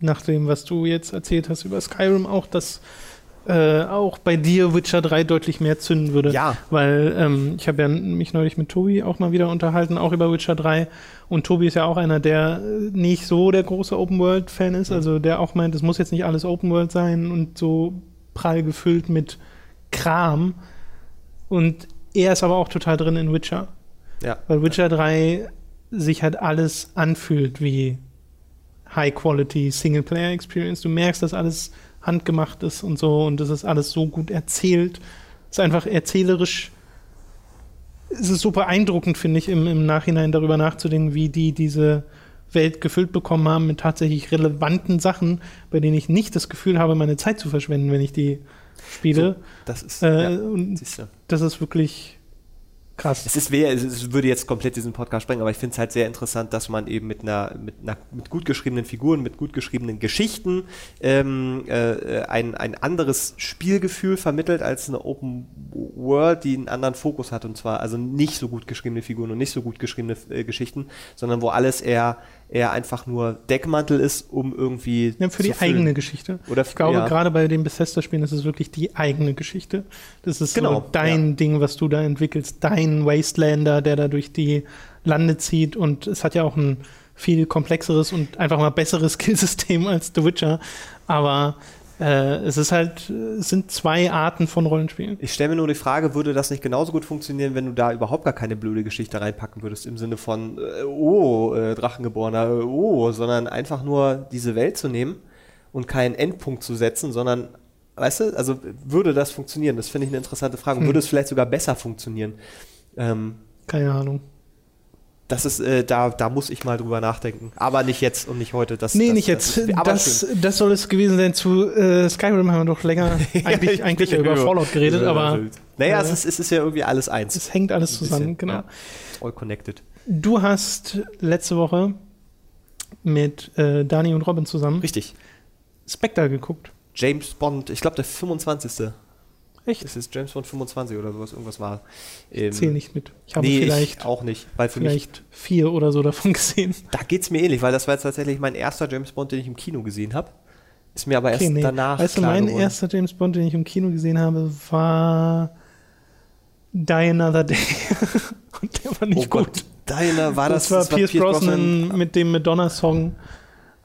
nach dem, was du jetzt erzählt hast über Skyrim, auch, dass äh, auch bei dir Witcher 3 deutlich mehr zünden würde. Ja. Weil ähm, ich habe ja mich neulich mit Tobi auch mal wieder unterhalten, auch über Witcher 3. Und Tobi ist ja auch einer, der nicht so der große Open-World-Fan ist. Mhm. Also der auch meint, es muss jetzt nicht alles Open-World sein und so prall gefüllt mit Kram. Und er ist aber auch total drin in Witcher. Ja. Weil Witcher 3 sich halt alles anfühlt wie High-Quality Singleplayer-Experience. Du merkst, dass alles handgemacht ist und so und das ist alles so gut erzählt. Es ist einfach erzählerisch. Es ist super beeindruckend, finde ich, im, im Nachhinein darüber nachzudenken, wie die diese Welt gefüllt bekommen haben mit tatsächlich relevanten Sachen, bei denen ich nicht das Gefühl habe, meine Zeit zu verschwenden, wenn ich die spiele. So, das ist, Äh, ja, das ist wirklich krass. Es ist wär, es würde jetzt komplett diesen Podcast sprengen, aber ich finde es halt sehr interessant, dass man eben mit einer, mit einer mit gut geschriebenen Figuren, mit gut geschriebenen Geschichten ähm, äh, ein, ein anderes Spielgefühl vermittelt als eine Open World, die einen anderen Fokus hat. Und zwar also nicht so gut geschriebene Figuren und nicht so gut geschriebene äh, Geschichten, sondern wo alles eher, eher einfach nur Deckmantel ist, um irgendwie. Ja, für die füllen. eigene Geschichte. Oder ich glaube, ja. gerade bei den Bethesda-Spielen ist es wirklich die eigene Geschichte. Das ist Genau, so dein ja. Ding, was du da entwickelst, dein Wastelander, der da durch die Lande zieht. Und es hat ja auch ein viel komplexeres und einfach mal besseres Skillsystem als The Witcher. Aber äh, es ist halt, es sind zwei Arten von Rollenspielen. Ich stelle mir nur die Frage, würde das nicht genauso gut funktionieren, wenn du da überhaupt gar keine blöde Geschichte reinpacken würdest, im Sinne von, äh, oh, äh, Drachengeborener, äh, oh, sondern einfach nur diese Welt zu nehmen und keinen Endpunkt zu setzen, sondern, weißt du, also würde das funktionieren? Das finde ich eine interessante Frage. Hm. Würde es vielleicht sogar besser funktionieren? Ähm, Keine Ahnung. Das ist, äh, da, da muss ich mal drüber nachdenken. Aber nicht jetzt und nicht heute. Das, Nee, das, nicht das jetzt. Das, schön. das soll es gewesen sein. Zu äh, Skyrim haben wir doch länger eigentlich, ich eigentlich über Fallout geredet, aber Naja, äh, es, ist, es ist ja irgendwie alles eins. es hängt alles zusammen, bisschen, genau. ja. All connected. Du hast letzte Woche mit äh, Dani und Robin zusammen Richtig. Spectre geguckt. James Bond, ich glaube der 25. Echt? Es ist James Bond 25 oder sowas, irgendwas war. Ich Ähm, zähle nicht mit. Ich habe nee, vielleicht, ich auch nicht, weil für mich, vielleicht vier oder so davon gesehen. da geht es mir ähnlich, weil das war jetzt tatsächlich mein erster James Bond, den ich im Kino gesehen habe. Ist mir aber erst Okay, nee. danach Weißt du, mein geworden. erster James Bond, den ich im Kino gesehen habe, war Die Another Day. und der war nicht oh gut. Gott, deiner war das, das war Pierce Brosnan mit dem Madonna-Song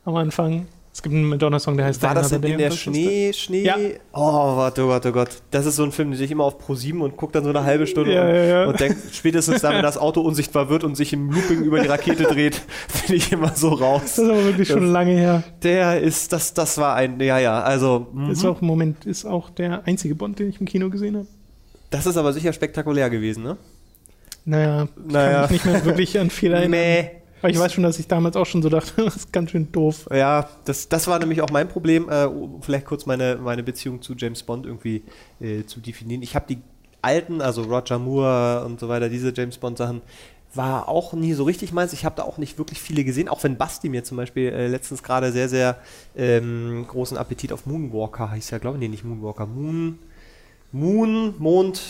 am Anfang. Es gibt einen Madonna-Song, der heißt War das in, Day in der Schnee, Schnee? Ja. Oh Gott, oh Gott, oh Gott. Das ist so ein Film, den ich immer auf Pro 7 und gucke dann so eine halbe Stunde Ja, und, ja, ja. und denke, spätestens dann, wenn das Auto unsichtbar wird und sich im Looping über die Rakete dreht, bin ich immer so raus. Das ist aber wirklich Das- schon lange her. Der ist, das, das war ein, ja, ja, also, mhm. Ist auch im Moment ist auch der einzige Bond, den ich im Kino gesehen habe. das ist aber sicher spektakulär gewesen, ne? Naja, Naja. kann mich nicht mehr wirklich an viel erinnern. Mäh. Aber ich weiß schon, dass ich damals auch schon so dachte, das ist ganz schön doof. Ja, das, das war nämlich auch mein Problem, äh, um vielleicht kurz meine, meine Beziehung zu James Bond irgendwie äh, zu definieren. Ich habe die alten, also Roger Moore und so weiter, diese James Bond Sachen, war auch nie so richtig meins. Ich habe da auch nicht wirklich viele gesehen, auch wenn Basti mir zum Beispiel äh, letztens gerade sehr, sehr ähm, großen Appetit auf Moonwalker hieß ja, glaube ich, nee, nicht Moonwalker, Moon, Moon, Mond,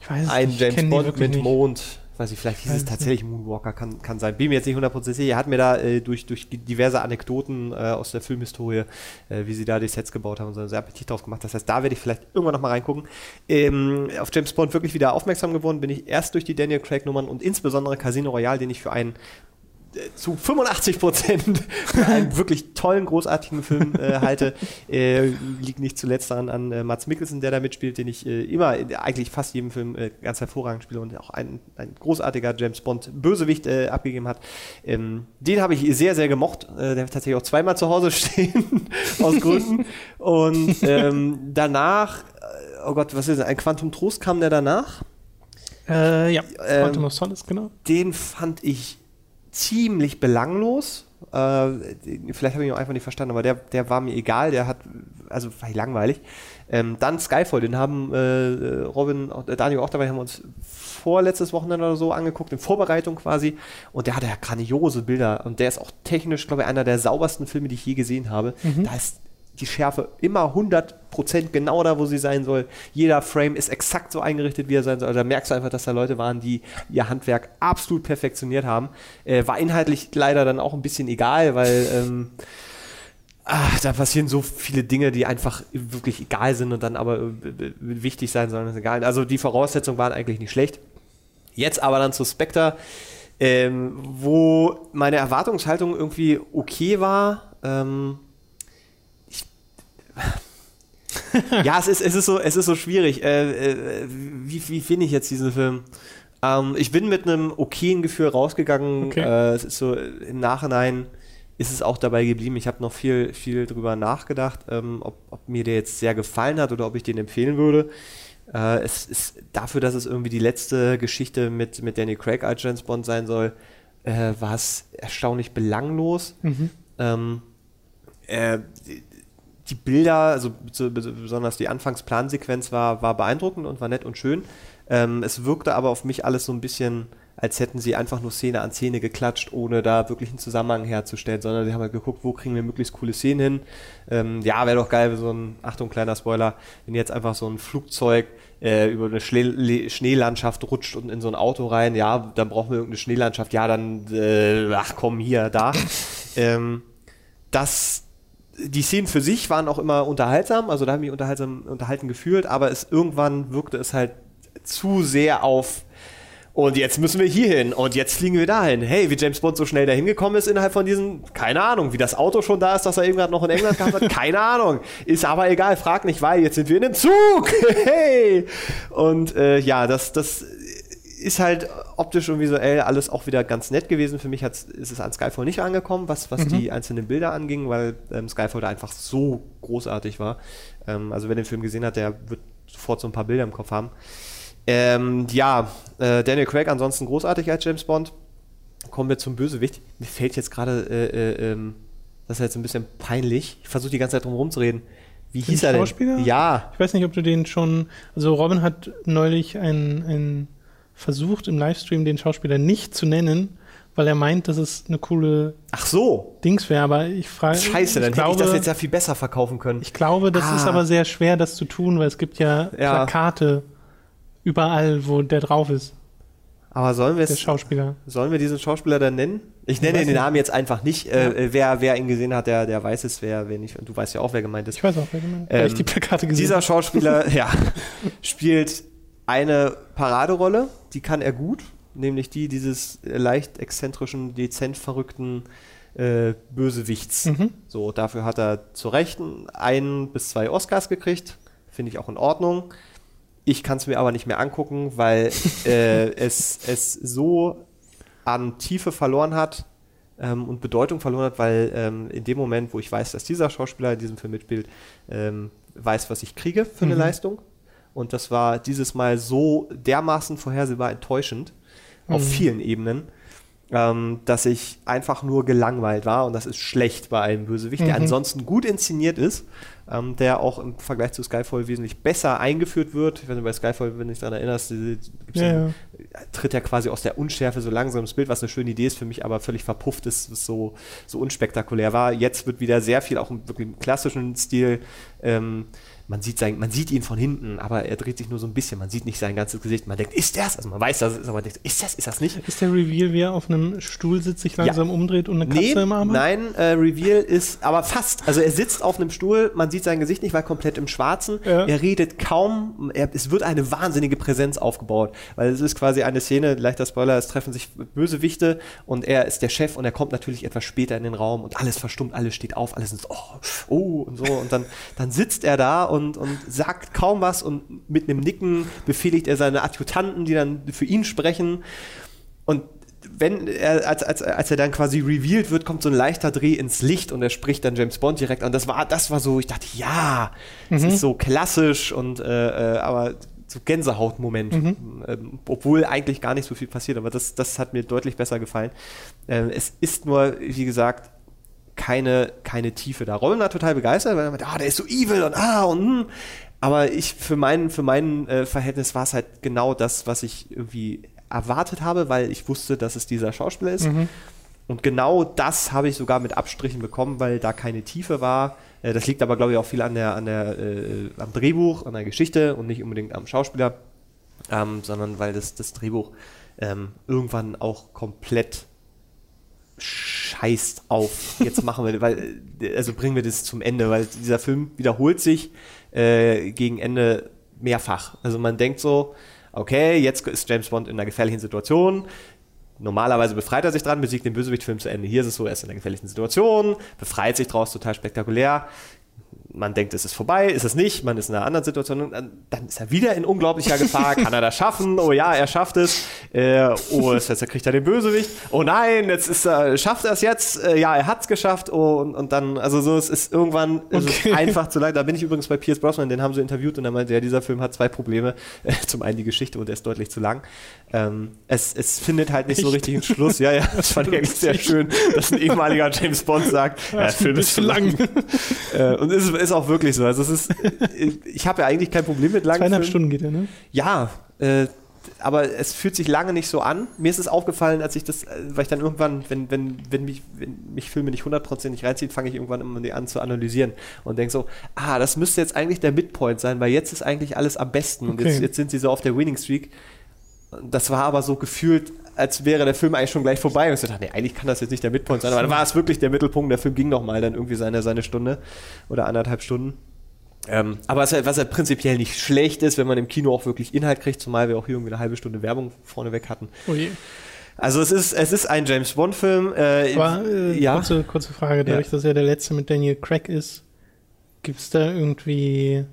Ich weiß es ein nicht, ich James Bond mit nicht. Mond. Weiß ich, vielleicht hieß es tatsächlich Moonwalker, kann, kann sein. Bin mir jetzt nicht 100% sicher. Er hat mir da äh, durch, durch diverse Anekdoten äh, aus der Filmhistorie, äh, wie sie da die Sets gebaut haben, so sehr Appetit drauf gemacht. Das heißt, da werde ich vielleicht irgendwann nochmal reingucken. Ähm, auf James Bond wirklich wieder aufmerksam geworden bin ich erst durch die Daniel Craig-Nummern und insbesondere Casino Royale, den ich für einen zu 85 Prozent einen wirklich tollen, großartigen Film äh, halte. Äh, liegt nicht zuletzt daran an äh, Mats Mikkelsen, der da mitspielt, den ich äh, immer, in eigentlich fast jedem Film äh, ganz hervorragend spiele und auch ein, ein großartiger James Bond Bösewicht äh, abgegeben hat. Ähm, den habe ich sehr, sehr gemocht. Äh, der ich tatsächlich auch zweimal zu Hause stehen, aus Gründen. Und ähm, danach, äh, oh Gott, was ist das? Ein Quantum Trost kam der danach? Äh, ja, Ähm, Quantum of Solace, genau. den fand ich ziemlich belanglos. Äh, vielleicht habe ich ihn auch einfach nicht verstanden, aber der, der war mir egal, der hat, also war langweilig. Ähm, dann Skyfall, den haben äh, Robin, äh, Daniel auch dabei, haben wir uns vorletztes Wochenende oder so angeguckt, in Vorbereitung quasi. Und der hatte ja grandiose Bilder und der ist auch technisch, glaube ich, einer der saubersten Filme, die ich je gesehen habe. Da ist die Schärfe immer 100% genau da, wo sie sein soll. Jeder Frame ist exakt so eingerichtet, wie er sein soll. Also da merkst du einfach, dass da Leute waren, die ihr Handwerk absolut perfektioniert haben. Äh, war inhaltlich leider dann auch ein bisschen egal, weil ähm, ah, da passieren so viele Dinge, die einfach wirklich egal sind und dann aber äh, wichtig sein sollen. Ist egal. Also die Voraussetzungen waren eigentlich nicht schlecht. Jetzt aber dann zu Spectre, ähm, wo meine Erwartungshaltung irgendwie okay war. Ähm, ja, es ist, es ist so, es ist so schwierig. Äh, äh, wie wie finde ich jetzt diesen Film? Ähm, ich bin mit einem okayen Gefühl rausgegangen. Okay. Äh, es ist so im Nachhinein ist es auch dabei geblieben. Ich habe noch viel, viel drüber nachgedacht, ähm, ob, ob, mir der jetzt sehr gefallen hat oder ob ich den empfehlen würde. Äh, es ist dafür, dass es irgendwie die letzte Geschichte mit, mit Danny Craig als James Bond sein soll, äh, war es erstaunlich belanglos. Mhm. Ähm, äh, die, Bilder, also besonders die Anfangsplansequenz war, war beeindruckend und war nett und schön. Ähm, es wirkte aber auf mich alles so ein bisschen als hätten sie einfach nur Szene an Szene geklatscht, ohne da wirklich einen Zusammenhang herzustellen, sondern sie haben halt geguckt, wo kriegen wir möglichst coole Szenen hin. Ähm, ja, wäre doch geil, wenn so ein, Achtung, kleiner Spoiler, wenn jetzt einfach so ein Flugzeug äh, über eine Schle Schneelandschaft rutscht und in so ein Auto rein, ja, dann brauchen wir irgendeine Schneelandschaft, ja, dann, äh, ach komm, hier, da. ähm, das, die Szenen für sich waren auch immer unterhaltsam, also da habe ich mich unterhaltsam, unterhalten gefühlt, aber es irgendwann wirkte es halt zu sehr auf und jetzt müssen wir hier hin und jetzt fliegen wir dahin. Hey, wie James Bond so schnell dahin gekommen ist innerhalb von diesen, keine Ahnung, wie das Auto schon da ist, dass er eben gerade noch in England gehabt hat, keine Ahnung. Ist aber egal, frag nicht, weil jetzt sind wir in dem Zug. hey! Und äh, ja, das, das ist halt optisch und visuell alles auch wieder ganz nett gewesen. Für mich ist es an Skyfall nicht angekommen, was, was mhm. die einzelnen Bilder anging, weil ähm, Skyfall da einfach so großartig war. Ähm, also wer den Film gesehen hat, der wird sofort so ein paar Bilder im Kopf haben. Ähm, ja, äh, Daniel Craig ansonsten großartig als James Bond. Kommen wir zum Bösewicht. Mir fällt jetzt gerade, äh, äh, ähm, das ist jetzt ein bisschen peinlich. Ich versuche die ganze Zeit drum rumzureden. Wie hieß er denn? Ja. Ich weiß nicht, ob du den schon. Also Robin hat neulich einen, einen versucht im Livestream den Schauspieler nicht zu nennen, weil er meint, dass es eine coole Ach so. Dings wäre. Aber ich frage. Scheiße, dann glaube, hätte ich das jetzt ja viel besser verkaufen können. Ich glaube, das ah. ist aber sehr schwer, das zu tun, weil es gibt ja, ja. Plakate überall, wo der drauf ist. Aber sollen wir es. Schauspieler. Sollen wir diesen Schauspieler dann nennen? Ich nenne den Namen jetzt einfach nicht. Äh, ja. Äh, wer, wer ihn gesehen hat, der, der weiß es, wer, wer nicht. Du weißt ja auch, wer gemeint ist. Ich weiß auch, wer gemeint ist. Ähm, weil ich die Plakate gesehen Dieser Schauspieler, ja, spielt eine Paraderolle, die kann er gut, nämlich die dieses leicht exzentrischen, dezent verrückten äh, Bösewichts. Mhm. So, dafür hat er zu Recht ein bis zwei Oscars gekriegt. Finde ich auch in Ordnung. Ich kann es mir aber nicht mehr angucken, weil äh, es, es so an Tiefe verloren hat ähm, und Bedeutung verloren hat, weil ähm, in dem Moment, wo ich weiß, dass dieser Schauspieler in diesem Film mitspielt, ähm, weiß, was ich kriege für eine mhm. Leistung. Und das war dieses Mal so dermaßen vorhersehbar enttäuschend mhm. auf vielen Ebenen, ähm, dass ich einfach nur gelangweilt war. Und das ist schlecht bei einem Bösewicht, mhm. der ansonsten gut inszeniert ist ähm, der auch im Vergleich zu Skyfall wesentlich besser eingeführt wird. Weiß nicht, bei Skyfall, wenn du dich daran erinnerst, die, ja, ja. tritt ja quasi aus der Unschärfe so langsam ins Bild, was eine schöne Idee ist, für mich aber völlig verpufft ist, was so, so unspektakulär war. Jetzt wird wieder sehr viel auch im wirklich klassischen Stil ähm, man sieht, sein, man sieht ihn von hinten, aber er dreht sich nur so ein bisschen. Man sieht nicht sein ganzes Gesicht. Man denkt, ist das? Also man weiß, dass es ist, aber man denkt, ist das? Ist das nicht? Ist der Reveal, wie er auf einem Stuhl sitzt, sich langsam ja. umdreht und eine Katze nee, im Arm hat? Nein, äh, Reveal ist aber fast. Also er sitzt auf einem Stuhl, man sieht sein Gesicht nicht, weil komplett im Schwarzen. Ja. Er redet kaum. Er, es wird eine wahnsinnige Präsenz aufgebaut, weil es ist quasi eine Szene, leichter Spoiler, es treffen sich Bösewichte und er ist der Chef und er kommt natürlich etwas später in den Raum und alles verstummt, alles steht auf, alles ist oh, oh und so und dann, dann sitzt er da und, und sagt sagt kaum was und mit einem Nicken befehligt er seine Adjutanten, die dann für ihn sprechen. Und wenn er, als, als, als er dann quasi revealed wird, kommt so ein leichter Dreh ins Licht und er spricht dann James Bond direkt an. Das war, das war so, ich dachte, ja, es mhm. ist so klassisch und äh, äh, aber so Gänsehautmoment, mhm. ähm, obwohl eigentlich gar nicht so viel passiert, aber das, das hat mir deutlich besser gefallen. Ähm, es ist nur, wie gesagt, keine, keine Tiefe da. Robin war total begeistert, weil er meinte, ah, der ist so evil und ah und hm. Aber ich, für mein, für mein äh, Verhältnis war es halt genau das, was ich irgendwie erwartet habe, weil ich wusste, dass es dieser Schauspieler ist. Mhm. Und genau das habe ich sogar mit Abstrichen bekommen, weil da keine Tiefe war. Äh, das liegt aber, glaube ich, auch viel an der, an der, äh, am Drehbuch, an der Geschichte und nicht unbedingt am Schauspieler, ähm, sondern weil das, das Drehbuch ähm, irgendwann auch komplett scheißt auf. Jetzt machen wir, weil, also bringen wir das zum Ende, weil dieser Film wiederholt sich äh, gegen Ende mehrfach. Also man denkt so, okay, jetzt ist James Bond in einer gefährlichen Situation. Normalerweise befreit er sich dran, besiegt den Bösewicht-Film zu Ende. Hier ist es so, er ist in einer gefährlichen Situation, befreit sich draus, total spektakulär. Man denkt, es ist vorbei, ist es nicht, man ist in einer anderen Situation, dann, dann ist er wieder in unglaublicher Gefahr, kann er das schaffen? Oh ja, er schafft es. Äh, oh, jetzt, jetzt kriegt er den Bösewicht. Oh nein, jetzt ist er, schafft er es jetzt? Äh, ja, er hat es geschafft. Oh, und, und dann, also so, es ist irgendwann okay. ist einfach zu lang. Da bin ich übrigens bei Pierce Brosnan, den haben sie interviewt und er meinte, ja, dieser Film hat zwei Probleme. Äh, zum einen die Geschichte und er ist deutlich zu lang. Ähm, es, es findet halt nicht Echt? so richtig einen Schluss. Ja, ja, das fand ich eigentlich sehr schön, dass ein ehemaliger James Bond sagt, ja, der Film ist zu lang. äh, und es ist auch wirklich so. Also es ist, ich habe ja eigentlich kein Problem mit langen Zweieinhalb Stunden geht er, ne? Ja, äh, aber es fühlt sich lange nicht so an. Mir ist es aufgefallen, als ich das, äh, weil ich dann irgendwann, wenn, wenn, wenn, mich, wenn mich Filme nicht hundertprozentig reinzieht, fange ich irgendwann immer an zu analysieren und denke so, ah, das müsste jetzt eigentlich der Midpoint sein, weil jetzt ist eigentlich alles am besten okay. und jetzt, jetzt sind sie so auf der Winning Streak. Das war aber so gefühlt, als wäre der Film eigentlich schon gleich vorbei. Und ich dachte, nee, eigentlich kann das jetzt nicht der Midpoint sein, aber dann war es wirklich der Mittelpunkt. Der Film ging noch mal dann irgendwie seine, seine Stunde oder anderthalb Stunden. Ähm, aber was, was ja prinzipiell nicht schlecht ist, wenn man im Kino auch wirklich Inhalt kriegt, zumal wir auch hier irgendwie eine halbe Stunde Werbung vorneweg hatten. Oh je. Also es ist, es ist ein James Bond-Film. Äh, aber äh, ja. kurze, kurze Frage, dadurch, ja. dass er der letzte mit Daniel Craig ist, gibt es da irgendwie.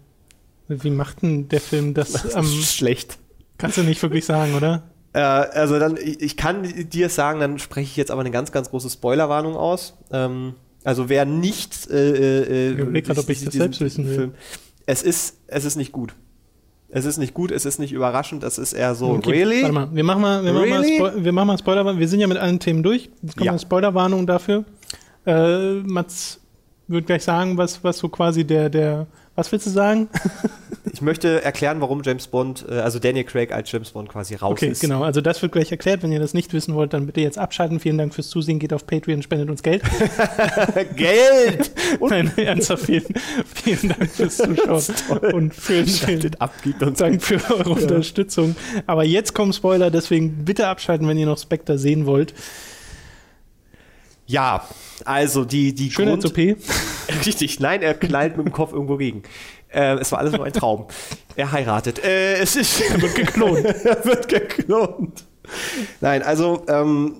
Wie macht denn der Film das, das am. Schlecht. Kannst du nicht wirklich sagen, oder? Äh, also dann, ich kann dir sagen, dann spreche ich jetzt aber eine ganz, ganz große Spoilerwarnung aus. Ähm, also wer nicht äh, äh, ich überlege gerade, ob ich das selbst wissen will. Film, es ist, es ist nicht gut. Es ist nicht gut, es ist nicht überraschend, es ist eher so, okay, really? Warte mal, wir machen mal, wir really? machen mal, wir machen mal Spoiler, wir sind ja mit allen Themen durch. Jetzt kommt ja. Spoilerwarnung dafür. Äh, Mats wird gleich sagen, was, was so quasi der, der, was willst du sagen? ich möchte erklären, warum James Bond, äh, also Daniel Craig als James Bond quasi raus okay, ist. Okay, genau. Also das wird gleich erklärt. Wenn ihr das nicht wissen wollt, dann bitte jetzt abschalten. Vielen Dank fürs Zusehen. Geht auf Patreon, spendet uns Geld. Geld! Nein, ernsthaft, vielen, vielen Dank fürs Zuschauen. Und vielen, vielen ab, uns Dank für eure ja. Unterstützung. Aber jetzt kommen Spoiler, deswegen bitte abschalten, wenn ihr noch Spectre sehen wollt. Ja, also die, die Grund... Richtig, nein, er knallt mit dem Kopf irgendwo gegen. Äh, es war alles nur ein Traum. er heiratet. Äh, es ist. Er wird geklont. er wird geklont. Nein, also ähm,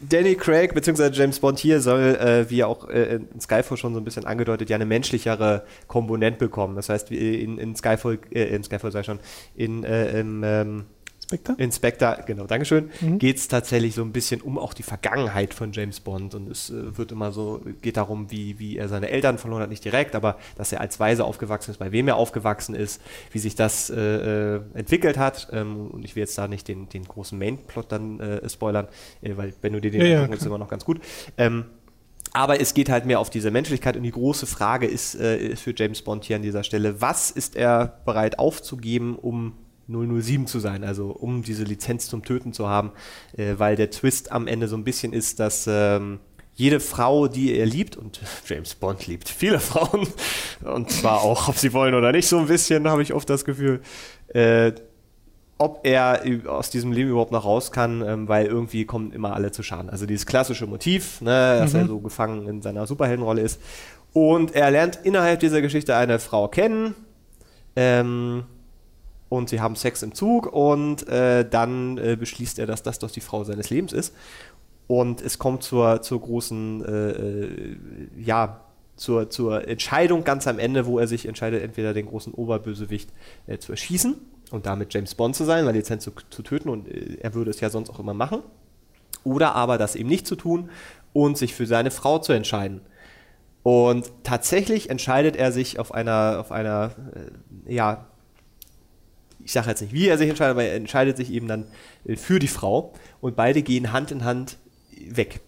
Danny Craig bzw. James Bond hier soll, äh, wie auch äh, in Skyfall schon so ein bisschen angedeutet, ja eine menschlichere Komponente bekommen. Das heißt, in, in Skyfall, äh, in Skyfall sei schon, in, äh, im, ähm, Inspector? Inspector, genau, Dankeschön. Mhm. Geht es tatsächlich so ein bisschen um auch die Vergangenheit von James Bond und es äh, wird immer so, geht darum, wie, wie er seine Eltern verloren hat, nicht direkt, aber dass er als Weise aufgewachsen ist, bei wem er aufgewachsen ist, wie sich das äh, äh entwickelt hat. Ähm, und ich will jetzt da nicht den, den großen Mainplot dann äh, spoilern, äh, weil wenn du dir den ja, anguckst, ja, ist immer noch ganz gut. Ähm, aber es geht halt mehr auf diese Menschlichkeit und die große Frage ist, äh, ist für James Bond hier an dieser Stelle, was ist er bereit aufzugeben, um 007 zu sein, also um diese Lizenz zum Töten zu haben, äh, weil der Twist am Ende so ein bisschen ist, dass ähm, jede Frau, die er liebt, und James Bond liebt viele Frauen, und zwar auch, ob sie wollen oder nicht, so ein bisschen, habe ich oft das Gefühl, äh, ob er aus diesem Leben überhaupt noch raus kann, ähm, weil irgendwie kommen immer alle zu Schaden. Also dieses klassische Motiv, ne, dass mhm. er so gefangen in seiner Superheldenrolle ist. Und er lernt innerhalb dieser Geschichte eine Frau kennen, ähm, und sie haben Sex im Zug und äh, dann äh, beschließt er, dass das doch die Frau seines Lebens ist. Und es kommt zur, zur großen, äh, äh, ja, zur, zur Entscheidung ganz am Ende, wo er sich entscheidet, entweder den großen Oberbösewicht äh, zu erschießen und damit James Bond zu sein, weil Lizenz zu, zu töten und äh, er würde es ja sonst auch immer machen. Oder aber das eben nicht zu tun und sich für seine Frau zu entscheiden. Und tatsächlich entscheidet er sich auf einer, auf einer ja, ich sage jetzt nicht, wie er sich entscheidet, aber er entscheidet sich eben dann äh, für die Frau und beide gehen Hand in Hand weg.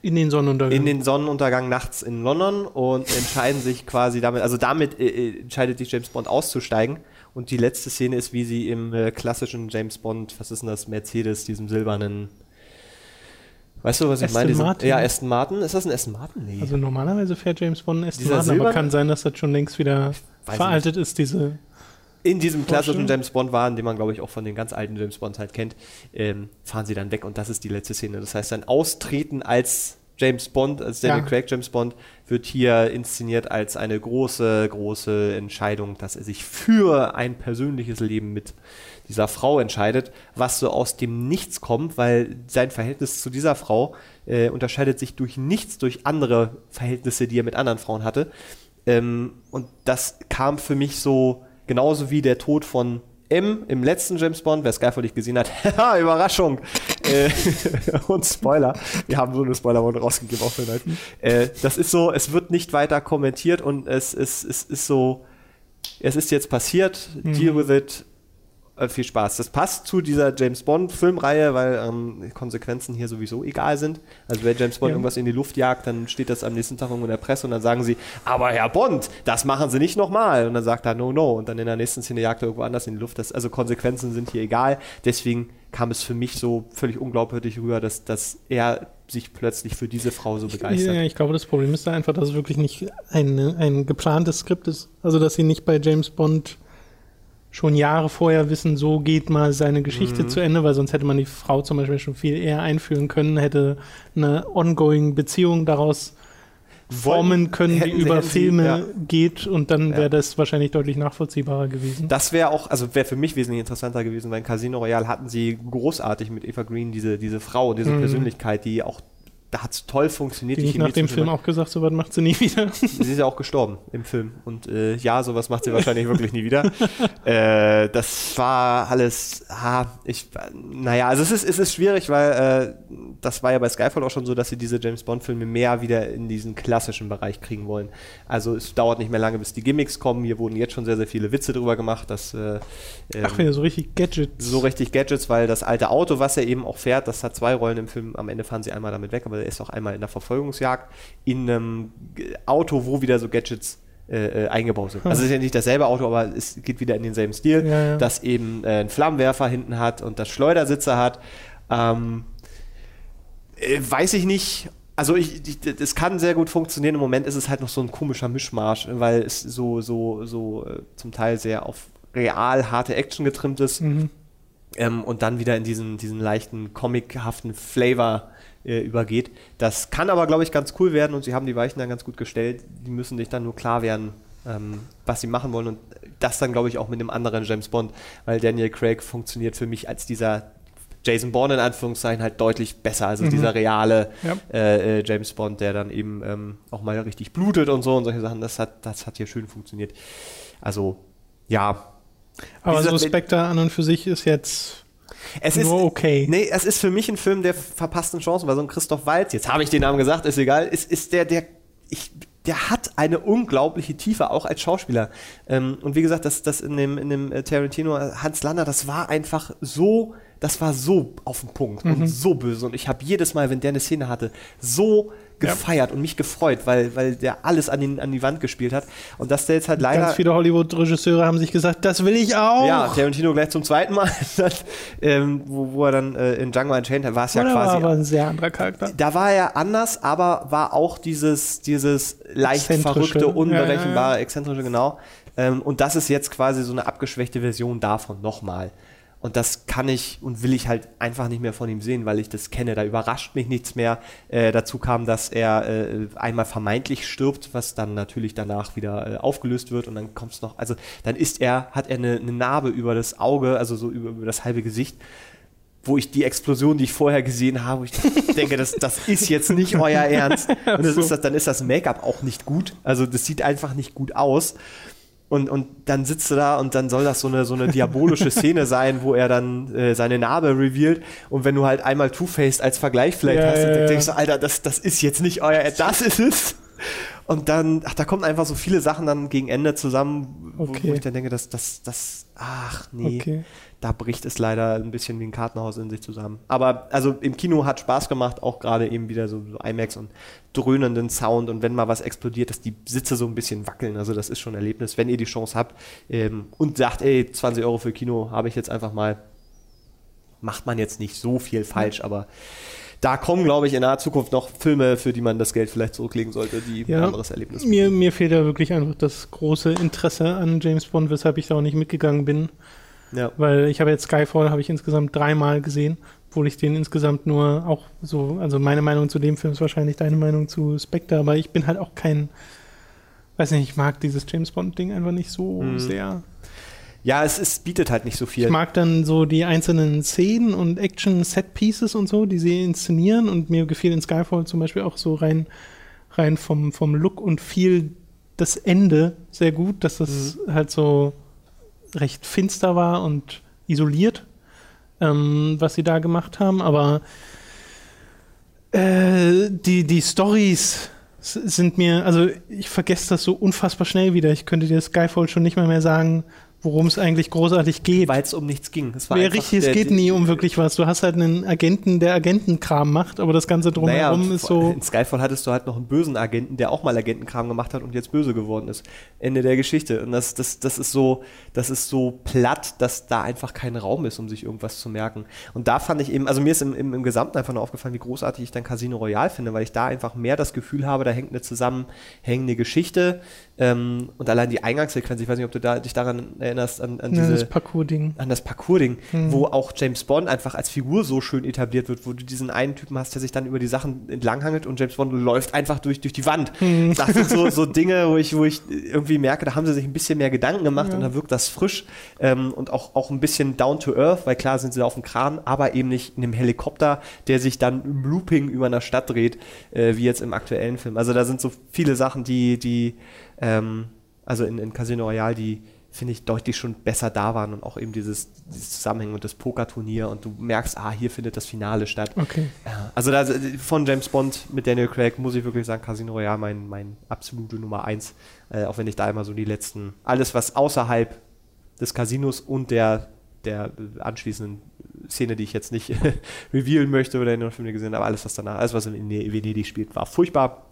In den Sonnenuntergang. In den Sonnenuntergang nachts in London und entscheiden sich quasi damit, also damit äh, äh, entscheidet sich James Bond auszusteigen. Und die letzte Szene ist, wie sie im äh, klassischen James Bond, was ist denn das, Mercedes, diesem silbernen, Weißt du, was ich meine? Martin. Ja, Aston Martin. Ist das ein Aston Martin? Nee. Also normalerweise fährt James Bond ein Aston Dieser Martin, aber kann sein, dass das schon längst wieder veraltet nicht. ist, diese in diesem klassischen James Bond waren, den man, glaube ich, auch von den ganz alten James Bonds halt kennt, ähm, fahren sie dann weg und das ist die letzte Szene. Das heißt, sein Austreten als James Bond, als Daniel ja. Craig James Bond, wird hier inszeniert als eine große, große Entscheidung, dass er sich für ein persönliches Leben mit dieser Frau entscheidet, was so aus dem Nichts kommt, weil sein Verhältnis zu dieser Frau äh, unterscheidet sich durch nichts, durch andere Verhältnisse, die er mit anderen Frauen hatte Ähm, und das kam für mich so genauso wie der Tod von M im letzten James Bond, wer Skyfall nicht gesehen hat, haha, Überraschung. äh, und Spoiler. Wir haben so eine Spoiler-Runde rausgegeben auf den äh, Das ist so, es wird nicht weiter kommentiert und es, es, es ist so, es ist jetzt passiert, mhm. deal with it, äh, viel Spaß. Das passt zu dieser James Bond-Filmreihe, weil ähm, Konsequenzen hier sowieso egal sind. Also wenn James Bond ja. irgendwas in die Luft jagt, dann steht das am nächsten Tag irgendwo in der Presse und dann sagen sie, aber Herr Bond, das machen Sie nicht nochmal. Und dann sagt er, no, no. Und dann in der nächsten Szene jagt er irgendwo anders in die Luft. Das, also Konsequenzen sind hier egal. Deswegen kam es für mich so völlig unglaubwürdig rüber, dass, dass er sich plötzlich für diese Frau so begeistert. Ja, ich glaube, das Problem ist da einfach, dass es wirklich nicht ein, ein geplantes Skript ist. Also, dass sie nicht bei James Bond schon Jahre vorher wissen, so geht mal seine Geschichte mhm. zu Ende, weil sonst hätte man die Frau zum Beispiel schon viel eher einführen können, hätte eine ongoing Beziehung daraus formen können, die über Filme ja. geht und dann wäre ja. das wahrscheinlich deutlich nachvollziehbarer gewesen. Das wäre auch, also wäre für mich wesentlich interessanter gewesen, weil in Casino Royale hatten sie großartig mit Eva Green diese, diese Frau, diese mhm. Persönlichkeit, die auch da hat es toll funktioniert. Die ich nach dem Film auch gesagt, sowas macht sie nie wieder. Sie ist ja auch gestorben im Film. Und äh, ja, sowas macht sie wahrscheinlich wirklich nie wieder. Äh, das war alles, ah, ich, naja, also es ist, es ist schwierig, weil äh, das war ja bei Skyfall auch schon so, dass sie diese James Bond-Filme mehr wieder in diesen klassischen Bereich kriegen wollen. Also es dauert nicht mehr lange, bis die Gimmicks kommen. Hier wurden jetzt schon sehr, sehr viele Witze drüber gemacht, dass äh, Ach ja, so richtig Gadgets. So richtig Gadgets, weil das alte Auto, was er eben auch fährt, das hat zwei Rollen im Film. Am Ende fahren sie einmal damit weg, aber er ist auch einmal in der Verfolgungsjagd in einem Auto, wo wieder so Gadgets äh, äh, eingebaut sind. Also es ist ja nicht dasselbe Auto, aber es geht wieder in denselben Stil, ja, ja. das eben äh, einen Flammenwerfer hinten hat und das Schleudersitzer hat. Ähm, äh, weiß ich nicht. Also ich, das kann sehr gut funktionieren. Im Moment ist es halt noch so ein komischer Mischmarsch, weil es so, so, so äh, zum Teil sehr auf real harte Action getrimmt ist. Mhm. Ähm, und dann wieder in diesen, diesen leichten comichaften Flavor äh, übergeht. Das kann aber, glaube ich, ganz cool werden und sie haben die Weichen dann ganz gut gestellt. Die müssen sich dann nur klar werden, ähm, was sie machen wollen und das dann, glaube ich, auch mit einem anderen James Bond, weil Daniel Craig funktioniert für mich als dieser Jason Bourne in Anführungszeichen halt deutlich besser. Also mhm. dieser reale ja. äh, äh, James Bond, der dann eben ähm, auch mal richtig blutet und so und solche Sachen. Das hat, das hat hier schön funktioniert. Also, ja. Aber gesagt, so Spectre an und für sich ist jetzt es Nur ist okay. Nee, es ist für mich ein Film der verpassten Chancen, weil so ein Christoph Waltz, jetzt habe ich den Namen gesagt, ist egal, ist, ist der, der, ich, der hat eine unglaubliche Tiefe, auch als Schauspieler. Ähm, und wie gesagt, das, das in dem, in dem äh, Tarantino, Hans Lander, das war einfach so, das war so auf den Punkt mhm. und so böse. Und ich habe jedes Mal, wenn der eine Szene hatte, so gefeiert ja. und mich gefreut, weil, weil der alles an, den, an die Wand gespielt hat. Und dass der jetzt halt leider. Ganz viele Hollywood-Regisseure haben sich gesagt, das will ich auch. Ja, Tarantino gleich zum zweiten Mal, ähm, wo, wo er dann äh, in Django Unchained war es ja quasi. War aber ein sehr anderer Charakter. Da war er anders, aber war auch dieses, dieses leicht verrückte, unberechenbare, ja, ja, exzentrische, genau. Ähm, und das ist jetzt quasi so eine abgeschwächte Version davon nochmal. Und das kann ich und will ich halt einfach nicht mehr von ihm sehen, weil ich das kenne. Da überrascht mich nichts mehr. Äh, dazu kam, dass er äh, einmal vermeintlich stirbt, was dann natürlich danach wieder äh, aufgelöst wird und dann kommt es noch, also dann ist er, hat er eine, eine, Narbe über das Auge, also so über, über das halbe Gesicht, wo ich die Explosion, die ich vorher gesehen habe, ich denke, das, das ist jetzt nicht euer Ernst. Und das ist das, dann ist das Make-up auch nicht gut. Also das sieht einfach nicht gut aus. Und, und dann sitzt du da und dann soll das so eine, so eine diabolische Szene sein, wo er dann äh, seine Narbe revealed. Und wenn du halt einmal Two-Faced als Vergleich vielleicht ja, hast, dann ja, denkst du, Alter, das, das ist jetzt nicht euer, das ist es. Und dann, ach, da kommen einfach so viele Sachen dann gegen Ende zusammen, okay. wo, wo, ich dann denke, das, das, das, ach nee. Okay da bricht es leider ein bisschen wie ein Kartenhaus in sich zusammen. Aber also im Kino hat Spaß gemacht, auch gerade eben wieder so, so IMAX und dröhnenden Sound und wenn mal was explodiert, dass die Sitze so ein bisschen wackeln. Also das ist schon ein Erlebnis, wenn ihr die Chance habt ähm, und sagt, ey, 20 Euro für Kino habe ich jetzt einfach mal, macht man jetzt nicht so viel falsch, aber da kommen, glaube ich, in naher Zukunft noch Filme, für die man das Geld vielleicht zurücklegen sollte, die ja, ein anderes Erlebnis mir, mir fehlt ja wirklich einfach das große Interesse an James Bond, weshalb ich da auch nicht mitgegangen bin. Ja. Weil ich habe jetzt Skyfall habe ich insgesamt dreimal gesehen, obwohl ich den insgesamt nur auch so, also meine Meinung zu dem Film ist wahrscheinlich deine Meinung zu Spectre, aber ich bin halt auch kein, weiß nicht, ich mag dieses James Bond-Ding einfach nicht so mhm. sehr. Ja, es, es bietet halt nicht so viel. Ich mag dann so die einzelnen Szenen und Action-Set-Pieces und so, die sie inszenieren und mir gefiel in Skyfall zum Beispiel auch so rein, rein vom, vom Look und viel das Ende sehr gut, dass das mhm. halt so recht finster war und isoliert, ähm, was sie da gemacht haben. Aber äh, die, die Stories sind mir, also ich vergesse das so unfassbar schnell wieder. Ich könnte dir Skyfall schon nicht mehr mehr sagen, worum es eigentlich großartig geht. Weil es um nichts ging. Es war ja, richtig, es geht nie um wirklich was. Du hast halt einen Agenten, der Agentenkram macht, aber das Ganze drumherum naja, ist so. In Skyfall hattest du halt noch einen bösen Agenten, der auch mal Agentenkram gemacht hat und jetzt böse geworden ist. Ende der Geschichte. Und das, das, das ist so, das ist so platt, dass da einfach kein Raum ist, um sich irgendwas zu merken. Und da fand ich eben, also mir ist im, im, im Gesamten einfach nur aufgefallen, wie großartig ich dann Casino Royale finde, weil ich da einfach mehr das Gefühl habe, da hängt eine zusammenhängende Geschichte. Ähm, und allein die Eingangssequenz, ich weiß nicht, ob du da, dich daran erinnerst, an, an diese, das Parcours-Ding. An das Parcours-Ding, hm. wo auch James Bond einfach als Figur so schön etabliert wird, wo du diesen einen Typen hast, der sich dann über die Sachen entlanghangelt und James Bond läuft einfach durch, durch die Wand. Hm. Das sind so, so Dinge, wo ich, wo ich irgendwie merke, da haben sie sich ein bisschen mehr Gedanken gemacht ja. und da wirkt das frisch ähm, und auch, auch ein bisschen down to earth, weil klar sind sie auf dem Kran, aber eben nicht in einem Helikopter, der sich dann im Looping über einer Stadt dreht, äh, wie jetzt im aktuellen Film. Also da sind so viele Sachen, die, die ähm, also in, in Casino Royale, die finde ich deutlich schon besser da waren und auch eben dieses, dieses Zusammenhängen und das Pokerturnier und du merkst, ah, hier findet das Finale statt. Okay. Also da, von James Bond mit Daniel Craig muss ich wirklich sagen, Casino Royale mein, mein absolute Nummer eins, äh, auch wenn ich da immer so die letzten, alles was außerhalb des Casinos und der, der anschließenden Szene, die ich jetzt nicht revealen möchte oder in den Film gesehen habe, alles was danach, alles was in Venedig spielt, war furchtbar.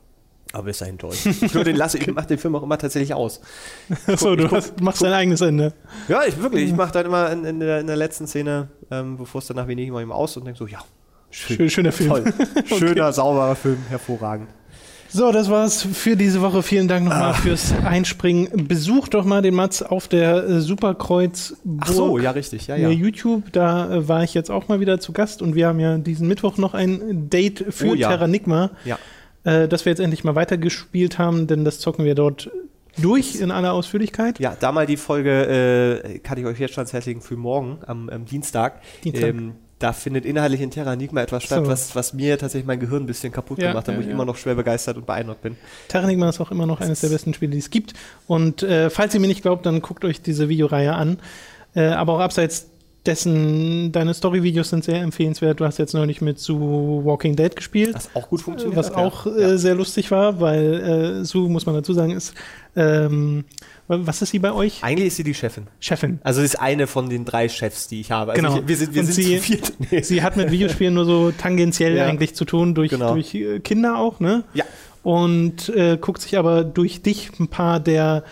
Aber ist er enttäuscht. Ich nur den lasse, ich mache den Film auch immer tatsächlich aus. Achso, du hast, machst dein eigenes Ende. Ja, ich wirklich. Ich mache dann immer in, in, der, in, der, letzten Szene, ähm, bevor es danach wenig immer ihm aus und denke so, ja, schön, schöner Film. Toll. Schöner, okay. sauberer Film, hervorragend. So, das war's für diese Woche. Vielen Dank nochmal ah. fürs Einspringen. Besucht doch mal den Mats auf der äh, Superkreuz. Ach so, ja, richtig. Ja, ja. YouTube, da äh, war ich jetzt auch mal wieder zu Gast und wir haben ja diesen Mittwoch noch ein Date für oh, ja. Terranigma. Ja äh, dass wir jetzt endlich mal weitergespielt haben, denn das zocken wir dort durch in aller Ausführlichkeit. Ja, da mal die Folge, äh, kann ich euch jetzt schon ans Herz legen, für morgen, am, am Dienstag. Dienstag. Ähm, da findet inhaltlich in Terranigma etwas statt, so. was, was mir tatsächlich mein Gehirn ein bisschen kaputt ja, gemacht hat, wo ja, ich immer noch schwer begeistert und beeindruckt bin. Terranigma ist auch immer noch das eines der besten Spiele, die es gibt. Und äh, falls ihr mir nicht glaubt, dann guckt euch diese Videoreihe an. Äh, aber auch abseits dessen, deine Story-Videos sind sehr empfehlenswert. Du hast jetzt neulich mit Sue Walking Dead gespielt. Was auch gut funktioniert. Was auch äh, ja. sehr lustig war, weil äh, Sue, muss man dazu sagen, ist. Ähm, was ist sie bei euch? Eigentlich ist sie die Chefin. Chefin. Also sie ist eine von den drei Chefs, die ich habe. Also genau. Ich, wir sind, wir sind sie, zu viert. Nee. Sie hat mit Videospielen nur so tangentiell ja. eigentlich zu tun, durch, genau. durch äh, Kinder auch, ne? Ja. Und äh, guckt sich aber durch dich ein paar der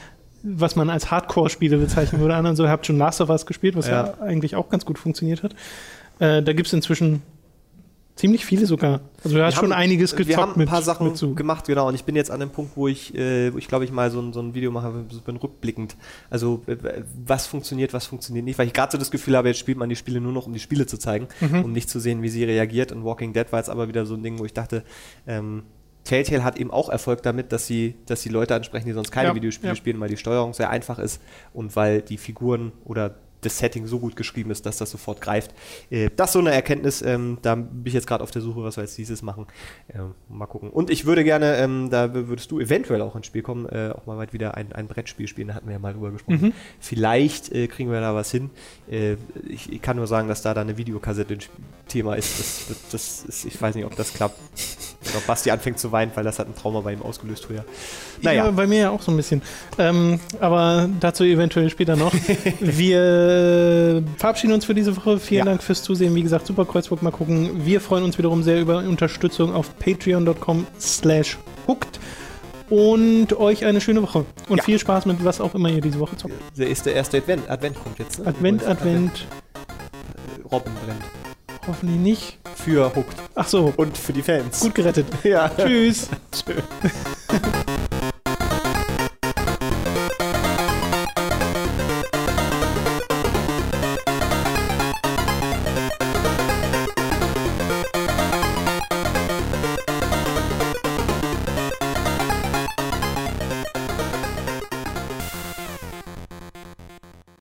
was man als Hardcore-Spiele bezeichnen würde, an. Also ihr habt schon Last of Us gespielt, was ja, ja eigentlich auch ganz gut funktioniert hat. Äh, da gibt es inzwischen ziemlich viele sogar. Also du hast schon einiges gezockt Wir haben ein paar mit, Sachen mit zu. gemacht, genau. Und ich bin jetzt an dem Punkt, wo ich, äh, wo ich glaube ich mal so ein, so ein Video mache, so bin rückblickend. Also äh, was funktioniert, was funktioniert nicht. Weil ich gerade so das Gefühl habe, jetzt spielt man die Spiele nur noch, um die Spiele zu zeigen, mhm. um nicht zu sehen, wie sie reagiert. Und Walking Dead war jetzt aber wieder so ein Ding, wo ich dachte, ähm, Telltale hat eben auch Erfolg damit, dass sie, dass sie Leute ansprechen, die sonst keine ja, Videospiele ja. spielen, weil die Steuerung sehr einfach ist und weil die Figuren oder das Setting so gut geschrieben ist, dass das sofort greift. Äh, das ist so eine Erkenntnis, ähm, da bin ich jetzt gerade auf der Suche, was wir jetzt dieses machen. Ähm, mal gucken. Und ich würde gerne, ähm, da würdest du eventuell auch ins Spiel kommen, äh, auch mal weit wieder ein, ein Brettspiel spielen, da hatten wir ja mal drüber gesprochen. Mhm. Vielleicht äh, kriegen wir da was hin. Äh, ich, ich, kann nur sagen, dass da, da eine Videokassette ein Thema ist. Das, das, das ist. Ich weiß nicht, ob das klappt. Oder ob Basti anfängt zu weinen, weil das hat ein Trauma bei ihm ausgelöst früher. Naja. Ja, bei mir ja auch so ein bisschen. Ähm, aber dazu eventuell später noch. wir äh, verabschieden uns für diese Woche. Vielen ja. Dank fürs Zusehen. Wie gesagt, Super Kreuzburg mal gucken. Wir freuen uns wiederum sehr über Unterstützung auf patreon.com slash hooked. Und euch eine schöne Woche. Und ja. viel Spaß mit was auch immer ihr diese Woche zockt. Der ist der erste Advent. Advent kommt jetzt, ne? Advent, Advent. Äh, Robin. Hoffentlich nicht. Für Hooked. Ach so. Und für die Fans. Gut gerettet. Ja. Tschüss. Tschüss.